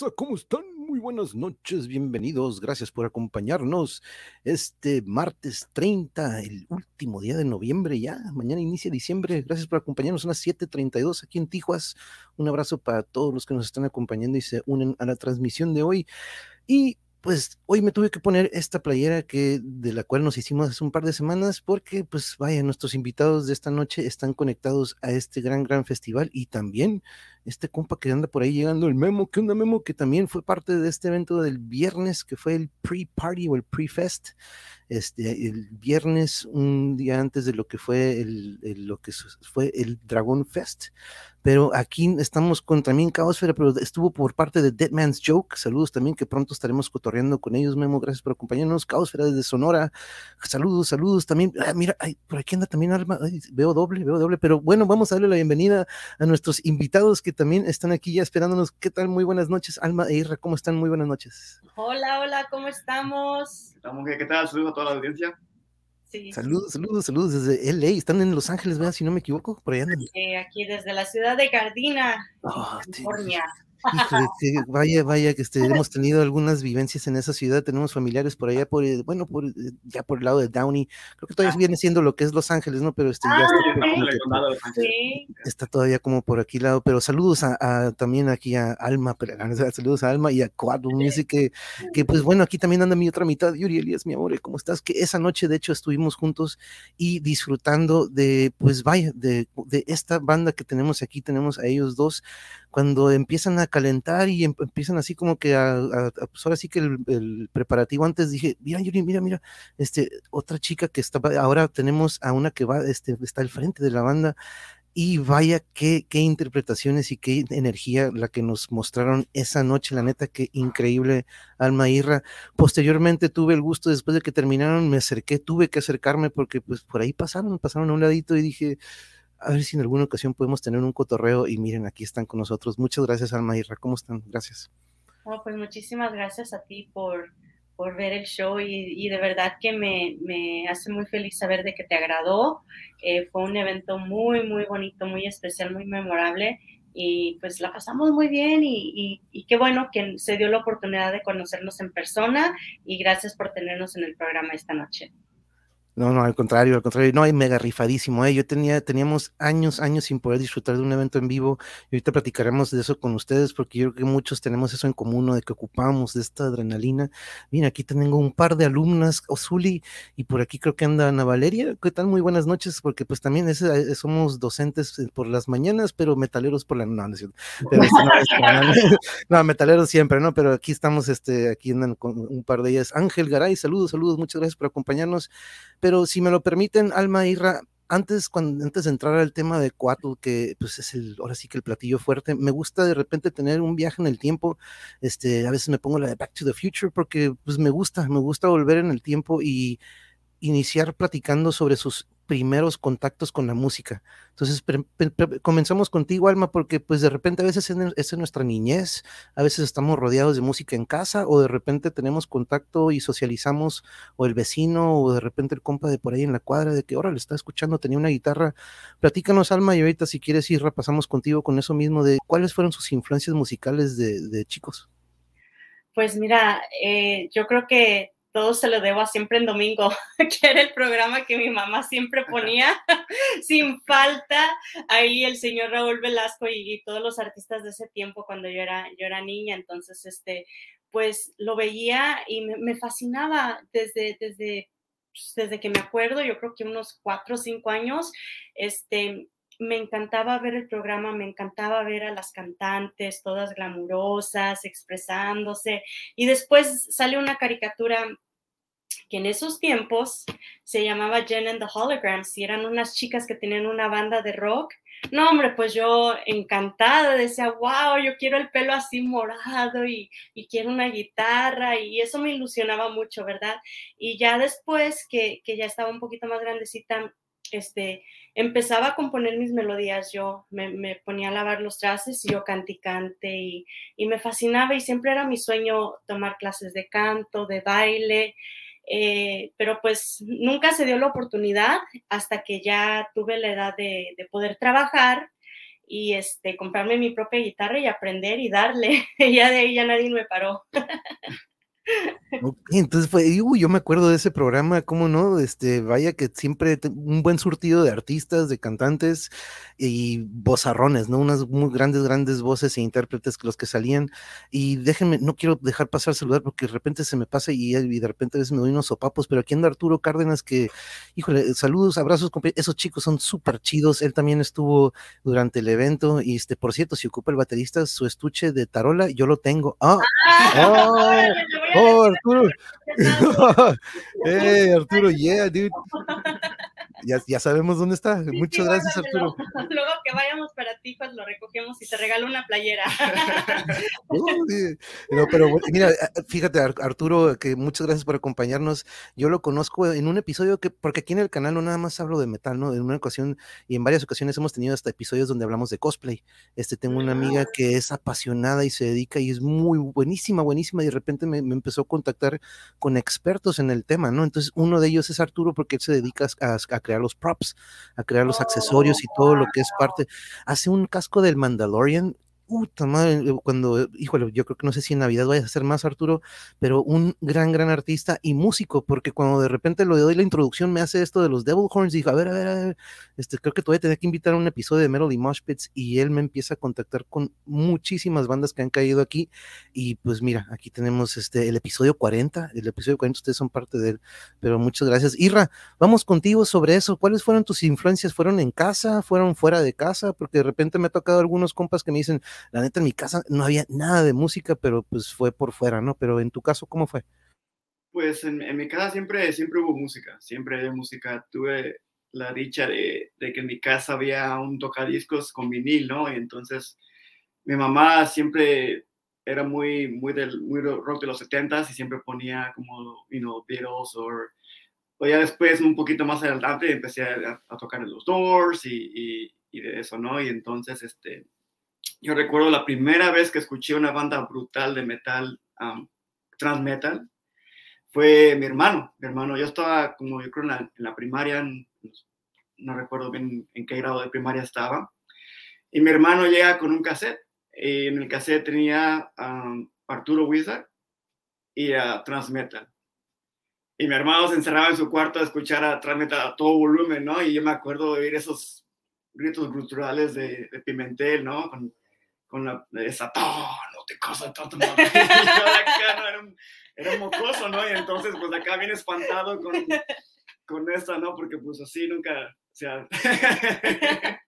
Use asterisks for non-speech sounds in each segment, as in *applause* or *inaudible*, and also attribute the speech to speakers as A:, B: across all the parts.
A: raza? ¿Cómo están? Muy buenas noches, bienvenidos, gracias por acompañarnos este martes 30, el último día de noviembre ya, mañana inicia diciembre, gracias por acompañarnos a las 7.32 aquí en Tijuas, un abrazo para todos los que nos están acompañando y se unen a la transmisión de hoy y pues hoy me tuve que poner esta playera que de la cual nos hicimos hace un par de semanas porque pues vaya, nuestros invitados de esta noche están conectados a este gran gran festival y también este compa que anda por ahí llegando el memo, que una memo que también fue parte de este evento del viernes que fue el pre-party o el pre-fest este, el viernes, un día antes de lo que fue el, lo que fue el Dragon Fest. Pero aquí estamos con también Caosfera, pero estuvo por parte de Dead Man's Joke. Saludos también, que pronto estaremos cotorreando con ellos, Memo. Gracias por acompañarnos. Caosfera desde Sonora. Saludos, saludos también. Ah, mira, por aquí anda también Alma. veo doble, veo doble. Pero bueno, vamos a darle la bienvenida a nuestros invitados que también están aquí ya esperándonos. ¿Qué tal? Muy buenas noches, Alma e Irra. ¿Cómo están? Muy buenas noches.
B: Hola, hola, ¿cómo estamos?
C: Estamos ¿qué tal? Saludos a toda la audiencia.
A: Sí. Saludos, saludos, saludos desde LA. Están en Los Ángeles, ¿verdad? Si no me equivoco, por allá
B: Sí, aquí desde la ciudad de Gardina, oh, California
A: vaya, vaya, que este, hemos tenido algunas vivencias en esa ciudad, tenemos familiares por allá, por, eh, bueno, por, eh, ya por el lado de Downey, creo que todavía ah. viene siendo lo que es Los Ángeles, ¿no? Pero este, ya está, está, todavía como por aquí lado, pero saludos a, también aquí a Alma, pero, saludos a Alma y a Quadro Music, que, que pues bueno, aquí también anda mi otra mitad, Yuri Elías, mi amor, ¿cómo estás? Que esa noche de hecho estuvimos juntos y disfrutando de, pues vaya, de, de esta banda que tenemos aquí, tenemos a ellos dos, cuando empiezan a calentar y em, empiezan así como que a, pues ahora sí que el, preparativo antes dije, mira Yuri, mira, mira, este, otra chica que estaba, ahora tenemos a una que va, este, está al frente de la banda y vaya qué, qué interpretaciones y qué energía la que nos mostraron esa noche, la neta, qué increíble Alma Irra. Posteriormente tuve el gusto, después de que terminaron, me acerqué, tuve que acercarme porque pues por ahí pasaron, pasaron a un ladito y dije, a ver si en alguna ocasión podemos tener un cotorreo y miren, aquí están con nosotros. Muchas gracias, Alma Irra. ¿Cómo están? Gracias.
B: pues muchísimas gracias a ti por, por ver el show y, de verdad que me, me, hace muy feliz saber de que te agradó. Eh, fue un evento muy, muy bonito, muy especial, muy memorable y pues la pasamos muy bien y, y, qué bueno que se dio la oportunidad de conocernos en persona y gracias por tenernos en el programa esta noche.
A: No, no, al contrario, al contrario, no, hay mega rifadísimo, ¿eh? Yo tenía, teníamos años, años sin poder disfrutar de un evento en vivo, y ahorita platicaremos de eso con ustedes, porque yo creo que muchos tenemos eso en común, ¿no? De que ocupamos de esta adrenalina. Mira, aquí tengo un par de alumnas, Osuli, y por aquí creo que anda Ana Valeria, ¿qué tal? Muy buenas noches, porque pues también eh, somos docentes eh, por las mañanas, pero metaleros por la, no, no, *laughs* no, metaleros siempre, ¿no? Pero aquí estamos, este, aquí andan con un par de ellas. Ángel Garay, saludos, saludos, muchas gracias por acompañarnos. Pero si me lo permiten, Alma Irra, antes, cuando, antes de entrar al tema de Cuatro, que pues es el, ahora sí que el platillo fuerte, me gusta de repente tener un viaje en el tiempo. Este, a veces me pongo la de Back to the Future porque pues me gusta, me gusta volver en el tiempo y iniciar platicando sobre sus primeros contactos con la música. Entonces, comenzamos contigo, Alma, porque pues de repente a veces es, nuestra niñez, a veces estamos rodeados de música en casa o de repente tenemos contacto y socializamos o el vecino o de repente el compa de por ahí en la cuadra de que ahora le está escuchando, tenía una guitarra. Platícanos, Alma, y ahorita si quieres ir repasamos contigo con eso mismo de cuáles fueron sus influencias musicales de, chicos.
B: Pues mira, eh, yo creo que todo se lo debo a Siempre en Domingo, *laughs* que era el programa que mi mamá siempre ponía *laughs* sin falta. Ahí el señor Raúl Velasco y, todos los artistas de ese tiempo cuando yo era, yo era niña, entonces, este, pues lo veía y me, fascinaba desde, desde, pues, desde que me acuerdo, yo creo que unos cuatro o cinco años, este, me encantaba ver el programa, me encantaba ver a las cantantes, todas glamurosas, expresándose. Y después sale una caricatura que en esos tiempos se llamaba Jen and the Holograms y eran unas chicas que tenían una banda de rock. No, hombre, pues yo encantada decía, wow, yo quiero el pelo así morado y, y quiero una guitarra y eso me ilusionaba mucho, ¿verdad? Y ya después que, que ya estaba un poquito más grandecita, este, empezaba a componer mis melodías, yo me, ponía a lavar los trastes y yo canticante y, y, me fascinaba y siempre era mi sueño tomar clases de canto, de baile, eh, pero pues nunca se dio la oportunidad hasta que ya tuve la edad de, poder trabajar y este, comprarme mi propia guitarra y aprender y darle. *laughs* ya de ahí ya nadie me paró. *laughs*
A: entonces fue, uy, yo me acuerdo de ese programa, ¿cómo no? Este, vaya que siempre un buen surtido de artistas, de cantantes y vozarrones, ¿no? Unas muy grandes, grandes voces e intérpretes los que salían. Y déjenme, no quiero dejar pasar saludar porque de repente se me pasa y, de repente a veces me doy unos sopapos, pero aquí anda Arturo Cárdenas que, híjole, saludos, abrazos, esos chicos son súper chidos. Él también estuvo durante el evento y este, por cierto, si ocupa el baterista su estuche de tarola, yo lo tengo. ¡Ah! *laughs* ¡Oh! Oh, Arturo. *laughs* *laughs* hey, Arturo, yeah, dude. Ya, ya sabemos dónde está. Muchas gracias, Arturo. *laughs*
B: Luego, que vayamos para ti, pues lo recogemos y te regalo una playera. *laughs*
A: no, pero mira, fíjate, Arturo, que muchas gracias por acompañarnos. Yo lo conozco en un episodio que, porque aquí en el canal no nada más hablo de metal, ¿no? En una ocasión y en varias ocasiones hemos tenido hasta episodios donde hablamos de cosplay. Este, tengo una amiga que es apasionada y se dedica y es muy buenísima, buenísima, y de repente me, me empezó a contactar con expertos en el tema, ¿no? Entonces, uno de ellos es Arturo porque él se dedica a, a crear los props, a crear los accesorios y todo lo que es parte. Hace un casco del Mandalorian puta madre, eh, cuando, híjole, yo creo que no sé si en Navidad vaya a ser más Arturo, pero un gran, gran artista y músico, porque cuando de repente lo doy la introducción me hace esto de los Devil Horns, dijo, a ver, a ver, a ver, este, creo que te voy a tener que invitar a un episodio de Melody Mosh Pits y él me empieza a contactar con muchísimas bandas que han caído aquí y pues mira, aquí tenemos este, el episodio 40, el episodio 40 ustedes son parte de él, pero muchas gracias. Irra, vamos contigo sobre eso, ¿cuáles fueron tus influencias? ¿Fueron en casa? ¿Fueron fuera de casa? Porque de repente me ha tocado algunos compas que me dicen, la neta en mi casa no había nada de música, pero pues fue por fuera, ¿no? Pero en tu caso, ¿cómo fue?
C: Pues en, mi casa siempre, siempre hubo música, siempre había música. Tuve la dicha de, de, que en mi casa había un tocadiscos con vinil, ¿no? Y entonces mi mamá siempre era muy, muy del muy rock de los 70 y siempre ponía como, you know, Beatles o, o ya después, un poquito más adelante, empecé a, tocar en los Doors y, y, y, de eso, ¿no? Y entonces, este, yo recuerdo la primera vez que escuché una banda brutal de metal, um, trans metal, fue mi hermano. Mi hermano, yo estaba como yo creo en la, primaria, no recuerdo bien en qué grado de primaria estaba, y mi hermano llega con un cassette. Y en el cassette tenía um, Arturo Wizard y a Trans Metal. Y mi hermano se encerraba en su cuarto a escuchar a Trans Metal a todo volumen, ¿no? Y yo me acuerdo de oír esos gritos culturales de, de Pimentel, ¿no? Con, con la Satán, no te casas *laughs* tanto. no, era, un, era un mocoso, ¿no? Y entonces, pues acá viene espantado con, con esta, ¿no? Porque pues así nunca, o sea, *laughs*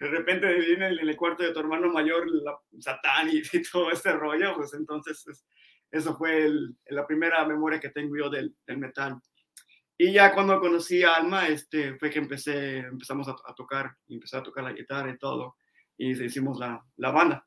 C: de repente viene en el cuarto de tu hermano mayor la, Satán y, todo este rollo, pues entonces eso fue la primera memoria que tengo yo del, del, metal. Y ya cuando conocí a Alma, este, fue que empecé, empezamos a, a tocar, y empecé a tocar la guitarra y todo y hicimos la, la banda.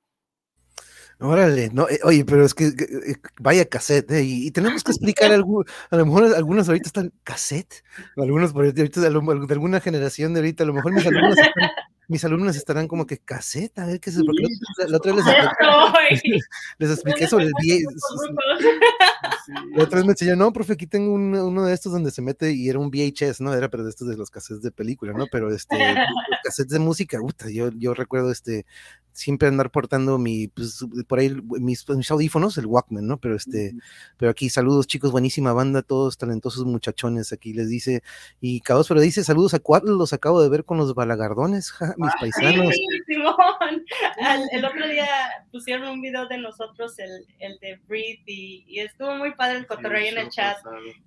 A: Órale, no, eh, oye, pero es que eh, vaya cassette, eh, y, tenemos que explicar algo, a lo mejor algunos ahorita están cassette, algunos por ahorita de, alguna generación de ahorita, a lo mejor mis alumnos están, mis alumnos estarán como que caseta, a ver qué es porque la, otra vez les, *laughs* les, expliqué sobre el *laughs* VHS. La otra vez me enseñó, no, profe, aquí tengo uno de estos donde se mete y era un VHS, ¿no? Era pero de estos de los cassettes de película, ¿no? Pero este, cassettes de música, puta, yo, yo recuerdo este, siempre andar portando mi, pues, por ahí mis, mis, audífonos, el Walkman, ¿no? Pero este, pero aquí saludos chicos, buenísima banda, todos talentosos muchachones, aquí les dice, y Cabos, pero dice saludos a cuatro, los acabo de ver con los balagardones, *laughs* mis paisanos.
B: Simón, el otro día pusieron un video de nosotros, el, el de Breathe, y, estuvo muy padre el cotorreo en el chat.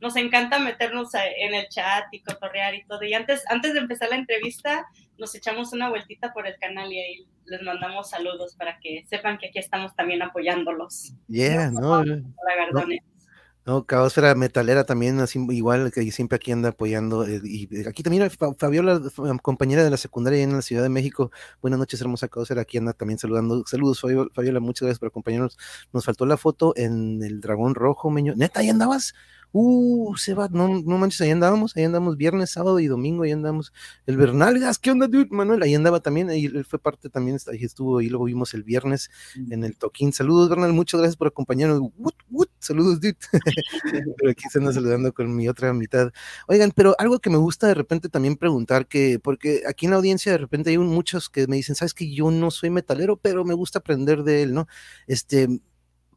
B: Nos encanta meternos en el chat y cotorrear y todo. Y antes, antes de empezar la entrevista, nos echamos una vueltita por el canal y ahí les mandamos saludos para que sepan que aquí estamos también apoyándolos.
A: Yeah, no. no, no Caosfera Metalera también, así, igual que siempre aquí anda apoyando. Eh, y aquí también Fabiola, compañera de la secundaria en la Ciudad de México. Buenas noches, hermosa Caosfera, aquí anda también saludando. Saludos, Fabiola, muchas gracias por acompañarnos. Nos faltó la foto en el Dragón Rojo, Meño. ¿Neta, ahí andabas? Uh, se va, no, no manches, ahí andábamos, ahí andamos viernes, sábado y domingo, ahí andamos. El Bernal, ¿qué onda, dude? Manuel, ahí andaba también, ahí él fue parte también, ahí estuvo, y luego vimos el viernes en el toquín. Saludos, Bernal, muchas gracias por acompañarnos. Saludos, dude. *laughs* pero aquí se anda saludando con mi otra mitad. Oigan, pero algo que me gusta de repente también preguntar, que, porque aquí en la audiencia de repente hay muchos que me dicen, sabes que yo no soy metalero, pero me gusta aprender de él, ¿no? Este,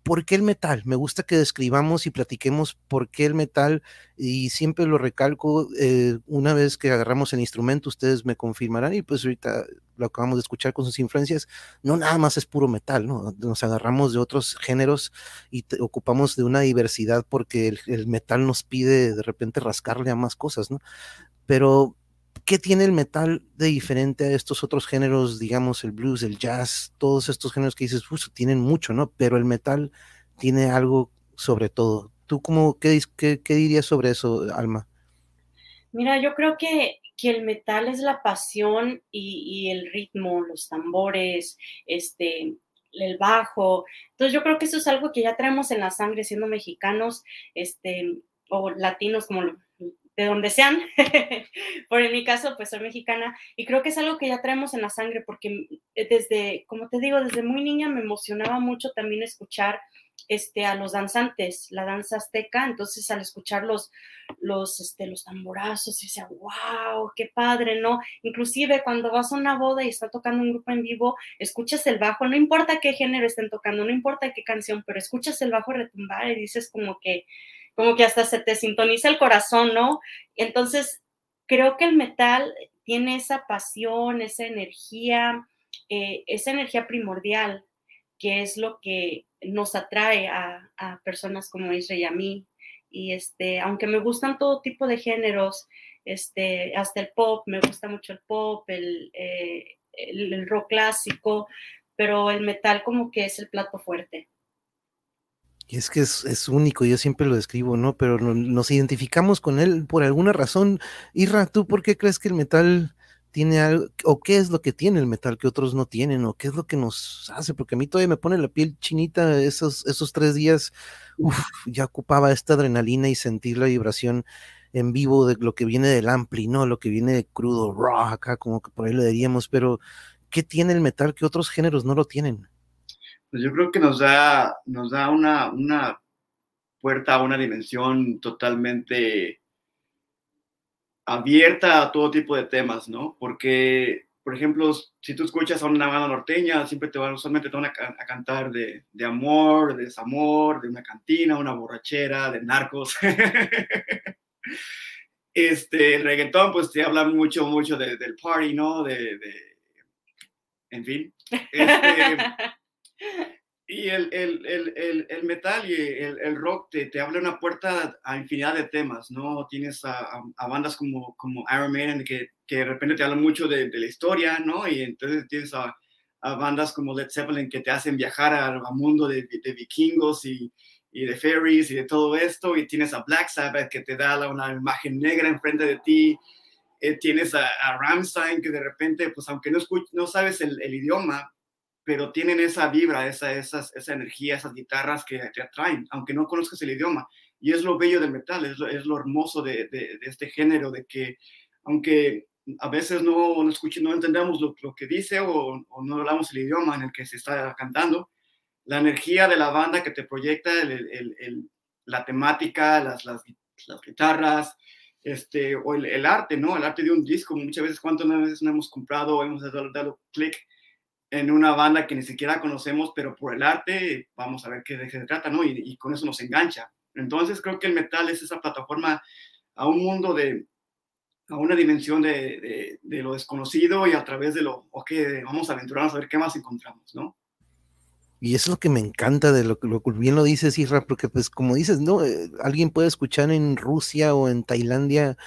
A: ¿por qué el metal? Me gusta que describamos y platiquemos por qué el metal y siempre lo recalco, eh, una vez que agarramos el instrumento, ustedes me confirmarán y pues ahorita lo acabamos de escuchar con sus influencias, no nada más es puro metal, ¿no? Nos agarramos de otros géneros y ocupamos de una diversidad porque el, el metal nos pide de repente rascarle a más cosas, ¿no? Pero ¿qué tiene el metal de diferente a estos otros géneros, digamos, el blues, el jazz, todos estos géneros que dices, pues, tienen mucho, ¿no? Pero el metal tiene algo sobre todo. ¿Tú cómo, qué, dirías sobre eso, Alma?
B: Mira, yo creo que, que el metal es la pasión y, y, el ritmo, los tambores, este, el bajo. Entonces yo creo que eso es algo que ya traemos en la sangre siendo mexicanos, este, o latinos, como lo, de donde sean. *laughs* Por en mi caso, pues soy mexicana y creo que es algo que ya traemos en la sangre porque eh, desde, como te digo, desde muy niña me emocionaba mucho también escuchar este, a los danzantes, la danza azteca, entonces al escuchar los, los, este, los tamborazos, decía, wow, qué padre, ¿no? Inclusive cuando vas a una boda y está tocando un grupo en vivo, escuchas el bajo, no importa qué género estén tocando, no importa qué canción, pero escuchas el bajo retumbar y dices como que, como que hasta se te sintoniza el corazón, ¿no? Entonces, creo que el metal tiene esa pasión, esa energía, eh, esa energía primordial, que es lo que nos atrae a, personas como Israel y a mí. Y este, aunque me gustan todo tipo de géneros, este, hasta el pop, me gusta mucho el pop, el, eh, el rock clásico, pero el metal como que es el plato fuerte.
A: Y es que es, único, yo siempre lo describo, ¿no? Pero nos identificamos con él por alguna razón. Irra, ¿tú por qué crees que el metal tiene algo, o qué es lo que tiene el metal que otros no tienen, o qué es lo que nos hace? Porque a mí todavía me pone la piel chinita esos, esos tres días, uf, ya ocupaba esta adrenalina y sentir la vibración en vivo de lo que viene del ampli, ¿no? Lo que viene de crudo, raw, acá como que por ahí lo diríamos, pero ¿qué tiene el metal que otros géneros no lo tienen?
C: Pues yo creo que nos da, nos da una, una puerta a una dimensión totalmente abierta a todo tipo de temas, ¿no? Porque, por ejemplo, si tú escuchas a una banda norteña, siempre te van, usualmente a, cantar de, de, amor, de desamor, de una cantina, una borrachera, de narcos. *laughs* este, reggaetón, pues te habla mucho, mucho de, del party, ¿no? De, de en fin. *laughs* y el, el, el, el, metal y el, rock te, te abre una puerta a infinidad de temas, ¿no? Tienes a, a, bandas como, como Iron Maiden que, que, de repente te hablan mucho de, de, la historia, ¿no? Y entonces tienes a, a, bandas como Led Zeppelin que te hacen viajar al, mundo de, de, vikingos y, y de fairies y de todo esto. Y tienes a Black Sabbath que te da una imagen negra enfrente de ti. Eh, tienes a, Rammstein que de repente, pues aunque no, no sabes el idioma, pero tienen esa vibra, esa, esa energía, esas guitarras que te atraen, aunque no conozcas el idioma. Y es lo bello del metal, es lo, hermoso de, este género, de que aunque a veces no, no, no entendemos lo, que dice o, no hablamos el idioma en el que se está cantando, la energía de la banda que te proyecta, la temática, las, guitarras, este, o el, arte, ¿no? El arte de un disco. Muchas veces, ¿cuántas veces no hemos comprado, hemos dado, dado clic en una banda que ni siquiera conocemos, pero por el arte vamos a ver qué de qué se trata, ¿no? Y, con eso nos engancha. Entonces creo que el metal es esa plataforma a un mundo de, a una dimensión de, de, lo desconocido y a través de lo, ok, vamos a aventurarnos a ver qué más encontramos, ¿no?
A: Y eso es lo que me encanta de lo que bien lo dices, Isra, porque pues como dices, ¿no? Eh, alguien puede escuchar en Rusia o en Tailandia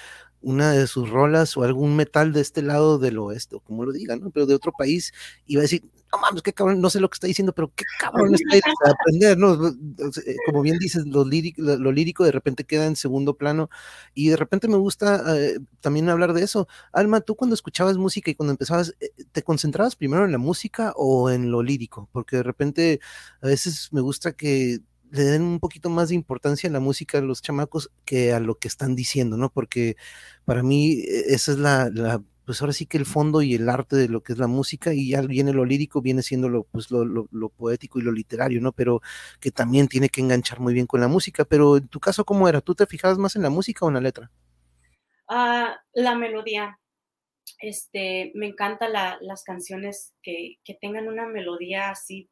A: una de sus rolas o algún metal de este lado del oeste, o como lo digan, ¿no? Pero de otro país, iba a decir, no mames, qué cabrón, no sé lo que está diciendo, pero qué cabrón está a aprender, ¿no? Eh, como bien dices, lo lírico, lo lírico de repente queda en segundo plano y de repente me gusta eh, también hablar de eso. Alma, tú cuando escuchabas música y cuando empezabas, eh, ¿te concentrabas primero en la música o en lo lírico? Porque de repente a veces me gusta que le den un poquito más de importancia a la música de los chamacos que a lo que están diciendo, ¿no? Porque para mí e, esa es la, la pues ahora sí que el fondo y el arte de lo que es la música y ya viene lo lírico, viene siendo lo, pues lo, poético y lo literario, ¿no? Pero que también tiene que enganchar muy bien con la música. Pero en tu caso, ¿cómo era? ¿Tú te fijabas más en la música o en la letra?
B: Uh, la melodía. Este, me encantan las canciones que, que, tengan una melodía así,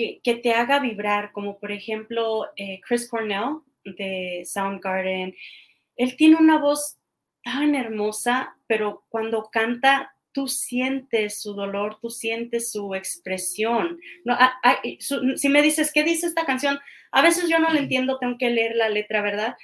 B: que, que, te haga vibrar, como por ejemplo eh, Chris Cornell de Soundgarden. Él tiene una voz tan hermosa, pero cuando canta, tú sientes su dolor, tú sientes su expresión. No, si me dices, ¿qué dice esta canción? A veces yo no la entiendo, tengo que leer la letra, ¿verdad?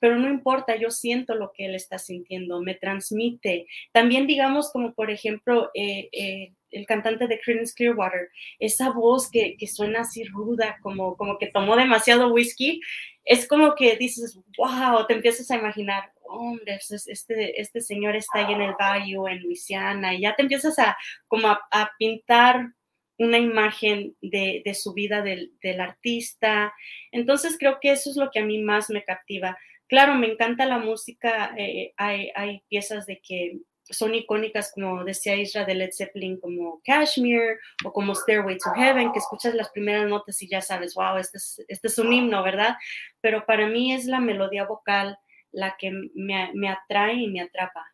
B: Pero no importa, yo siento lo que él está sintiendo, me transmite. También digamos como por ejemplo eh, eh, el cantante de Creedence Clearwater, esa voz que, que, suena así ruda, como, como que tomó demasiado whisky, es como que dices, wow, te empiezas a imaginar, hombre, pues, este, este señor está ahí en el Bayou, en Luisiana, y ya te empiezas a como a, pintar una imagen de, de su vida del, del, artista. Entonces creo que eso es lo que a mí más me captiva. Claro, me encanta la música, eh, hay, hay, piezas de que son icónicas, como decía Isra de Led Zeppelin, como Kashmir o como Stairway to Heaven, que escuchas las primeras notas y ya sabes, wow, este es, este es un himno, ¿verdad? Pero para mí es la melodía vocal la que me atrae y me atrapa.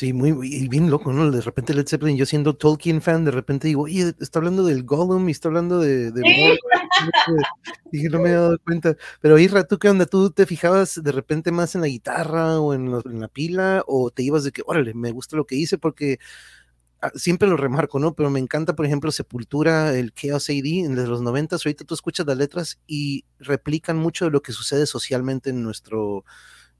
A: Sí, muy, bien loco, ¿no? De repente Led Zeppelin, yo siendo Tolkien fan, de repente digo, oye, está hablando del Gollum y está hablando de... de *laughs* Dije, no me he dado cuenta. Pero Isra, ¿tú qué onda? ¿Tú te fijabas de repente más en la guitarra o en, en la pila? ¿O te ibas de que, órale, me gusta lo que hice? Porque Ah, siempre lo remarco, ¿no? Pero me encanta, por ejemplo, Sepultura, el Chaos AD, de los 90, ahorita tú escuchas las letras y replican mucho de lo que sucede socialmente en nuestro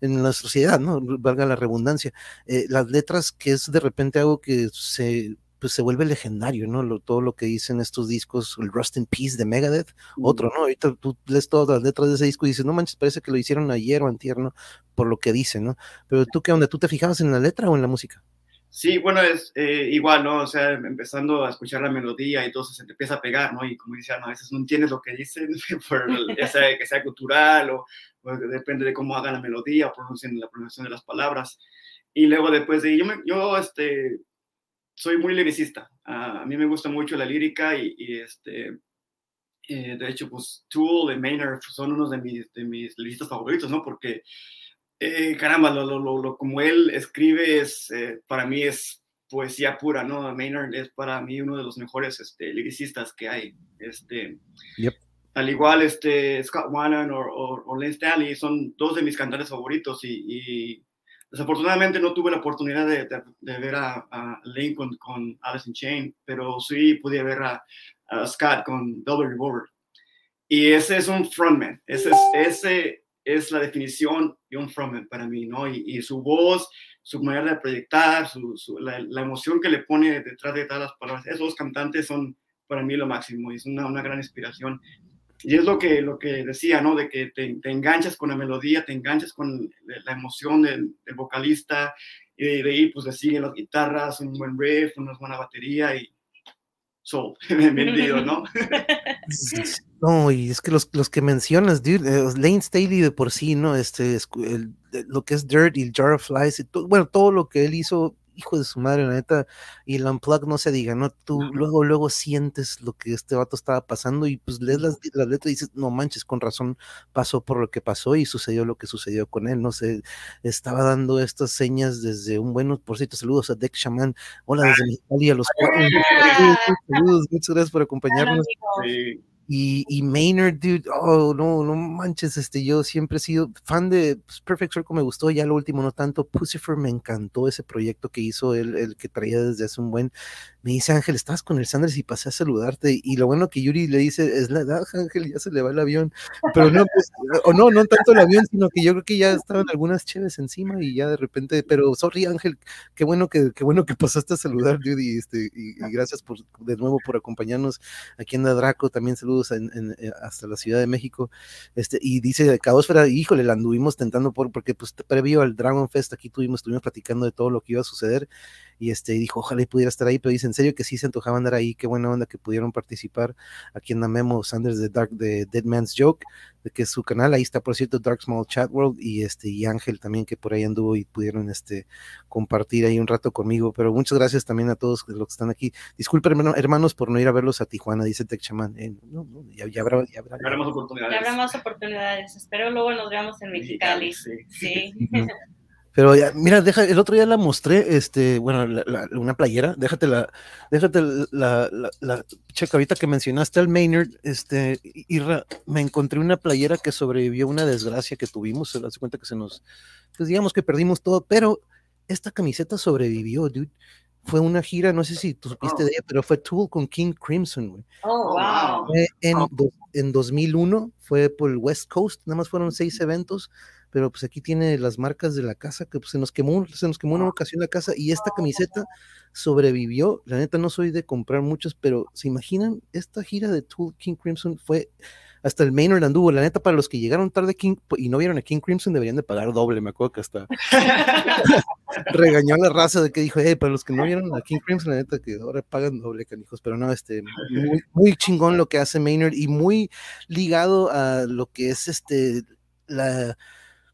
A: en la sociedad, ¿no? Valga la redundancia. Eh, las letras, que es de repente algo que se pues se vuelve legendario, ¿no? todo lo que dicen estos discos, el Rust in Peace de Megadeth, otro, ¿no? Ahorita tú lees todas las letras de ese disco y dices, no manches, parece que lo hicieron ayer o antier, ¿no? Por lo que dicen, ¿no? Pero tú, ¿qué onda? ¿Tú te fijabas en la letra o en la música?
C: Sí, bueno, es eh, igual, ¿no? O sea, empezando a escuchar la melodía y entonces se te empieza a pegar, ¿no? Y como ¿no? a veces no entiendes lo que dicen, *laughs* por, ya sea que sea cultural o, depende de cómo hagan la melodía o pronuncien la pronunciación de las palabras. Y luego después de yo, yo este, soy muy liricista. a mí me gusta mucho la lírica y, este, eh, de hecho, pues Tool y Maynard son unos de mis, de mis favoritos, ¿no? Porque eh, caramba, lo, lo, lo, como él escribe es, eh, para mí es poesía pura, ¿no? Maynard es para mí uno de los mejores este, lyricistas que hay. Este, Al igual, este, Scott Wannon o, Lane Stanley son dos de mis cantantes favoritos y, desafortunadamente no tuve la oportunidad de, de, ver a, a, Lane con, Alice in Chain, pero sí pude ver a, a Scott con Velvet Revolver. Y ese es un frontman, ese, es, ese es la definición de un frontman para mí, ¿no? Y, su voz, su manera de proyectar, su, la, emoción que le pone detrás de todas las palabras. Esos cantantes son para mí lo máximo y es una, una gran inspiración. Y es lo que, lo que decía, ¿no? De que te, te enganchas con la melodía, te enganchas con la emoción del, vocalista y de, de, ahí pues le siguen las guitarras, un buen riff, una buena batería y sold, *laughs* vendido, ¿no? *laughs*
A: No, y es que los, los que mencionas, dude, eh, Lane Staley de por sí, ¿no? Este, lo que es Dirt y el Jar of Flies, y bueno, todo lo que él hizo hijo de su madre, la neta, y el unplug no se diga, ¿no? Tú luego, luego sientes lo que este vato estaba pasando y pues lees las, las, letras y dices, no manches, con razón pasó por lo que pasó y sucedió lo que sucedió con él, no sé, estaba dando estas señas desde un bueno, por cierto, saludos a Deck Shaman, hola desde Italia, a los cuatro, *laughs* saludos, muchas gracias por acompañarnos. Sí. Y, y, Maynard, dude, oh, no, no manches, este, yo siempre he sido fan de pues, Perfect Circle, me gustó, ya lo último no tanto, Pucifer me encantó ese proyecto que hizo él, el que traía desde hace un buen, me dice Ángel, estás con el Sanders y pasé a saludarte, y lo bueno que Yuri le dice, es la edad, Ángel, ya se le va el avión, pero no, pues, *laughs* o no, no tanto el avión, sino que yo creo que ya estaban algunas chéves encima y ya de repente, pero sorry Ángel, qué bueno que, qué bueno que pasaste a saludar, este, y, y gracias por, de nuevo por acompañarnos. Aquí en Draco, también saludos eh, hasta la Ciudad de México, este, y dice Caosfera, híjole, la anduvimos tentando por, porque pues previo al Dragon Fest aquí tuvimos, estuvimos platicando de todo lo que iba a suceder, y este, dijo, ojalá y pudiera estar ahí, pero dice, en serio que sí se antojaba andar ahí, qué buena onda que pudieron participar aquí en la Memo Sanders de Dark, de Dead Man's Joke, de que es su canal, ahí está por cierto Dark Small Chat World y este, y Ángel también que por ahí anduvo y pudieron este compartir ahí un rato conmigo, pero muchas gracias también a todos los que están aquí. Disculpen hermanos por no ir a verlos a Tijuana, dice Tech Chaman. Eh, ya, habrá,
B: ya, habrá, más oportunidades. Ya habrá más oportunidades. Espero luego nos veamos en Mexicali. sí. *laughs*
A: Pero ya, mira, deja, el otro día la mostré, este, bueno, una playera, déjate la, déjate la, la, checa, ahorita que mencionaste al Maynard, este, Irra, me encontré una playera que sobrevivió a una desgracia que tuvimos, se das cuenta que se nos, pues digamos que perdimos todo, pero esta camiseta sobrevivió, dude. Fue una gira, no sé si tú supiste de ella, pero fue Tool con King Crimson, güey.
B: Oh, wow.
A: en, en 2001, fue por el West Coast, nada más fueron seis eventos pero pues aquí tiene las marcas de la casa que pues, se nos quemó, se nos quemó en una ocasión la casa y esta camiseta sobrevivió. La neta no soy de comprar muchas, pero se imaginan, esta gira de Tool King Crimson fue hasta el Maynard anduvo. La neta, para los que llegaron tarde King, y no vieron a King Crimson, deberían de pagar doble. Me acuerdo que hasta *laughs* regañó a la raza de que dijo, hey, para los que no vieron a King Crimson, la neta, que ahora pagan doble, canijos. Pero no, este, muy, muy chingón lo que hace Maynard y muy ligado a lo que es este, la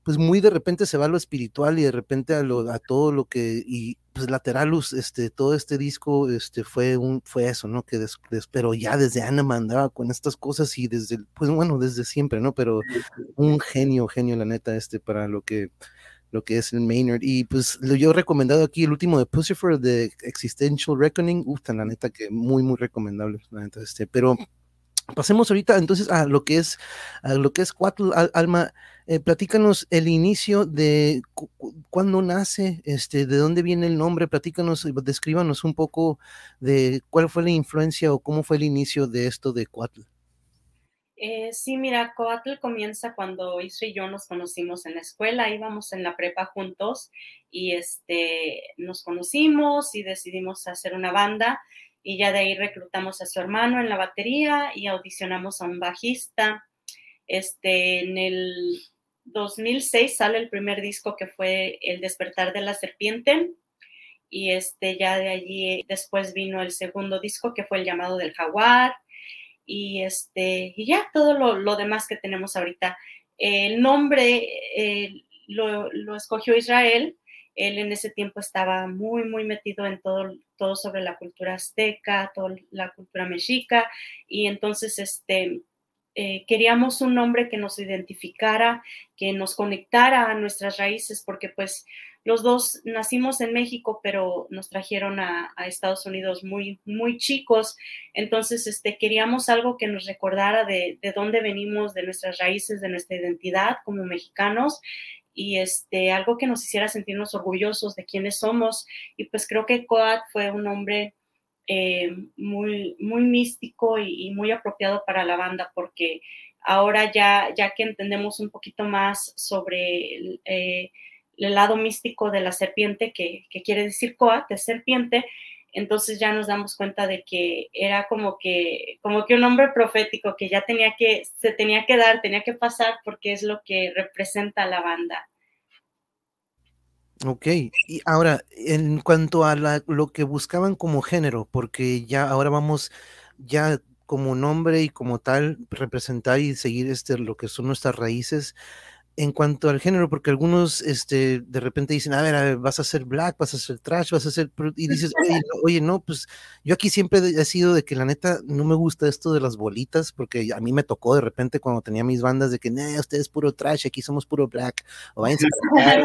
A: pues muy de repente se va a lo espiritual y de repente a, lo, a todo lo que, y pues Lateralus, este, todo este disco, este, fue un, fue eso, ¿no? Que pero ya desde Ana mandaba con estas cosas y desde, pues bueno, desde siempre, ¿no? Pero un genio, genio, la neta, este, para lo que, lo que es el Maynard. Y pues lo yo he recomendado aquí el último de Pussifer de Existential Reckoning, uf, la neta que muy, muy recomendable, la neta, este, pero pasemos ahorita entonces a lo que es, a lo que es Cuatro Alma eh, platícanos el inicio de cuándo nace, este, de dónde viene el nombre, platícanos, descríbanos un poco de cuál fue la influencia o cómo fue el inicio de esto de Coatl.
B: Eh, sí, mira, Coatl comienza cuando Isra y yo nos conocimos en la escuela, íbamos en la prepa juntos y este, nos conocimos y decidimos hacer una banda y ya de ahí reclutamos a su hermano en la batería y audicionamos a un bajista. Este, en el 2006 sale el primer disco que fue El despertar de la serpiente y este ya de allí después vino el segundo disco que fue El llamado del jaguar y este y ya todo lo, demás que tenemos ahorita. El nombre eh, lo, escogió Israel. Él en ese tiempo estaba muy, muy metido en todo, todo sobre la cultura azteca, toda la cultura mexica, y entonces este, eh, queríamos un nombre que nos identificara, que nos conectara a nuestras raíces, porque pues los dos nacimos en México, pero nos trajeron a, Estados Unidos muy, muy chicos. Entonces, este, queríamos algo que nos recordara de, dónde venimos, de nuestras raíces, de nuestra identidad como mexicanos y este, algo que nos hiciera sentirnos orgullosos de quiénes somos. Y pues creo que Coat fue un hombre eh, muy, muy místico y, muy apropiado para la banda porque ahora ya, ya que entendemos un poquito más sobre el, eh, lado místico de la serpiente, que, quiere decir coat, de serpiente, entonces ya nos damos cuenta de que era como que, como que un hombre profético que ya tenía que, se tenía que dar, tenía que pasar porque es lo que representa la banda.
A: Ok, y ahora, en cuanto a lo que buscaban como género, porque ya ahora vamos ya como nombre y como tal representar y seguir este, lo que son nuestras raíces, en cuanto al género, porque algunos este, de repente dicen, a ver, vas a hacer black, vas a hacer trash, vas a hacer... Y dices, oye no, pues yo aquí siempre he sido de que la neta no me gusta esto de las bolitas, porque a mí me tocó de repente cuando tenía mis bandas de que, no, usted es puro trash, aquí somos puro black, o váyanse *laughs*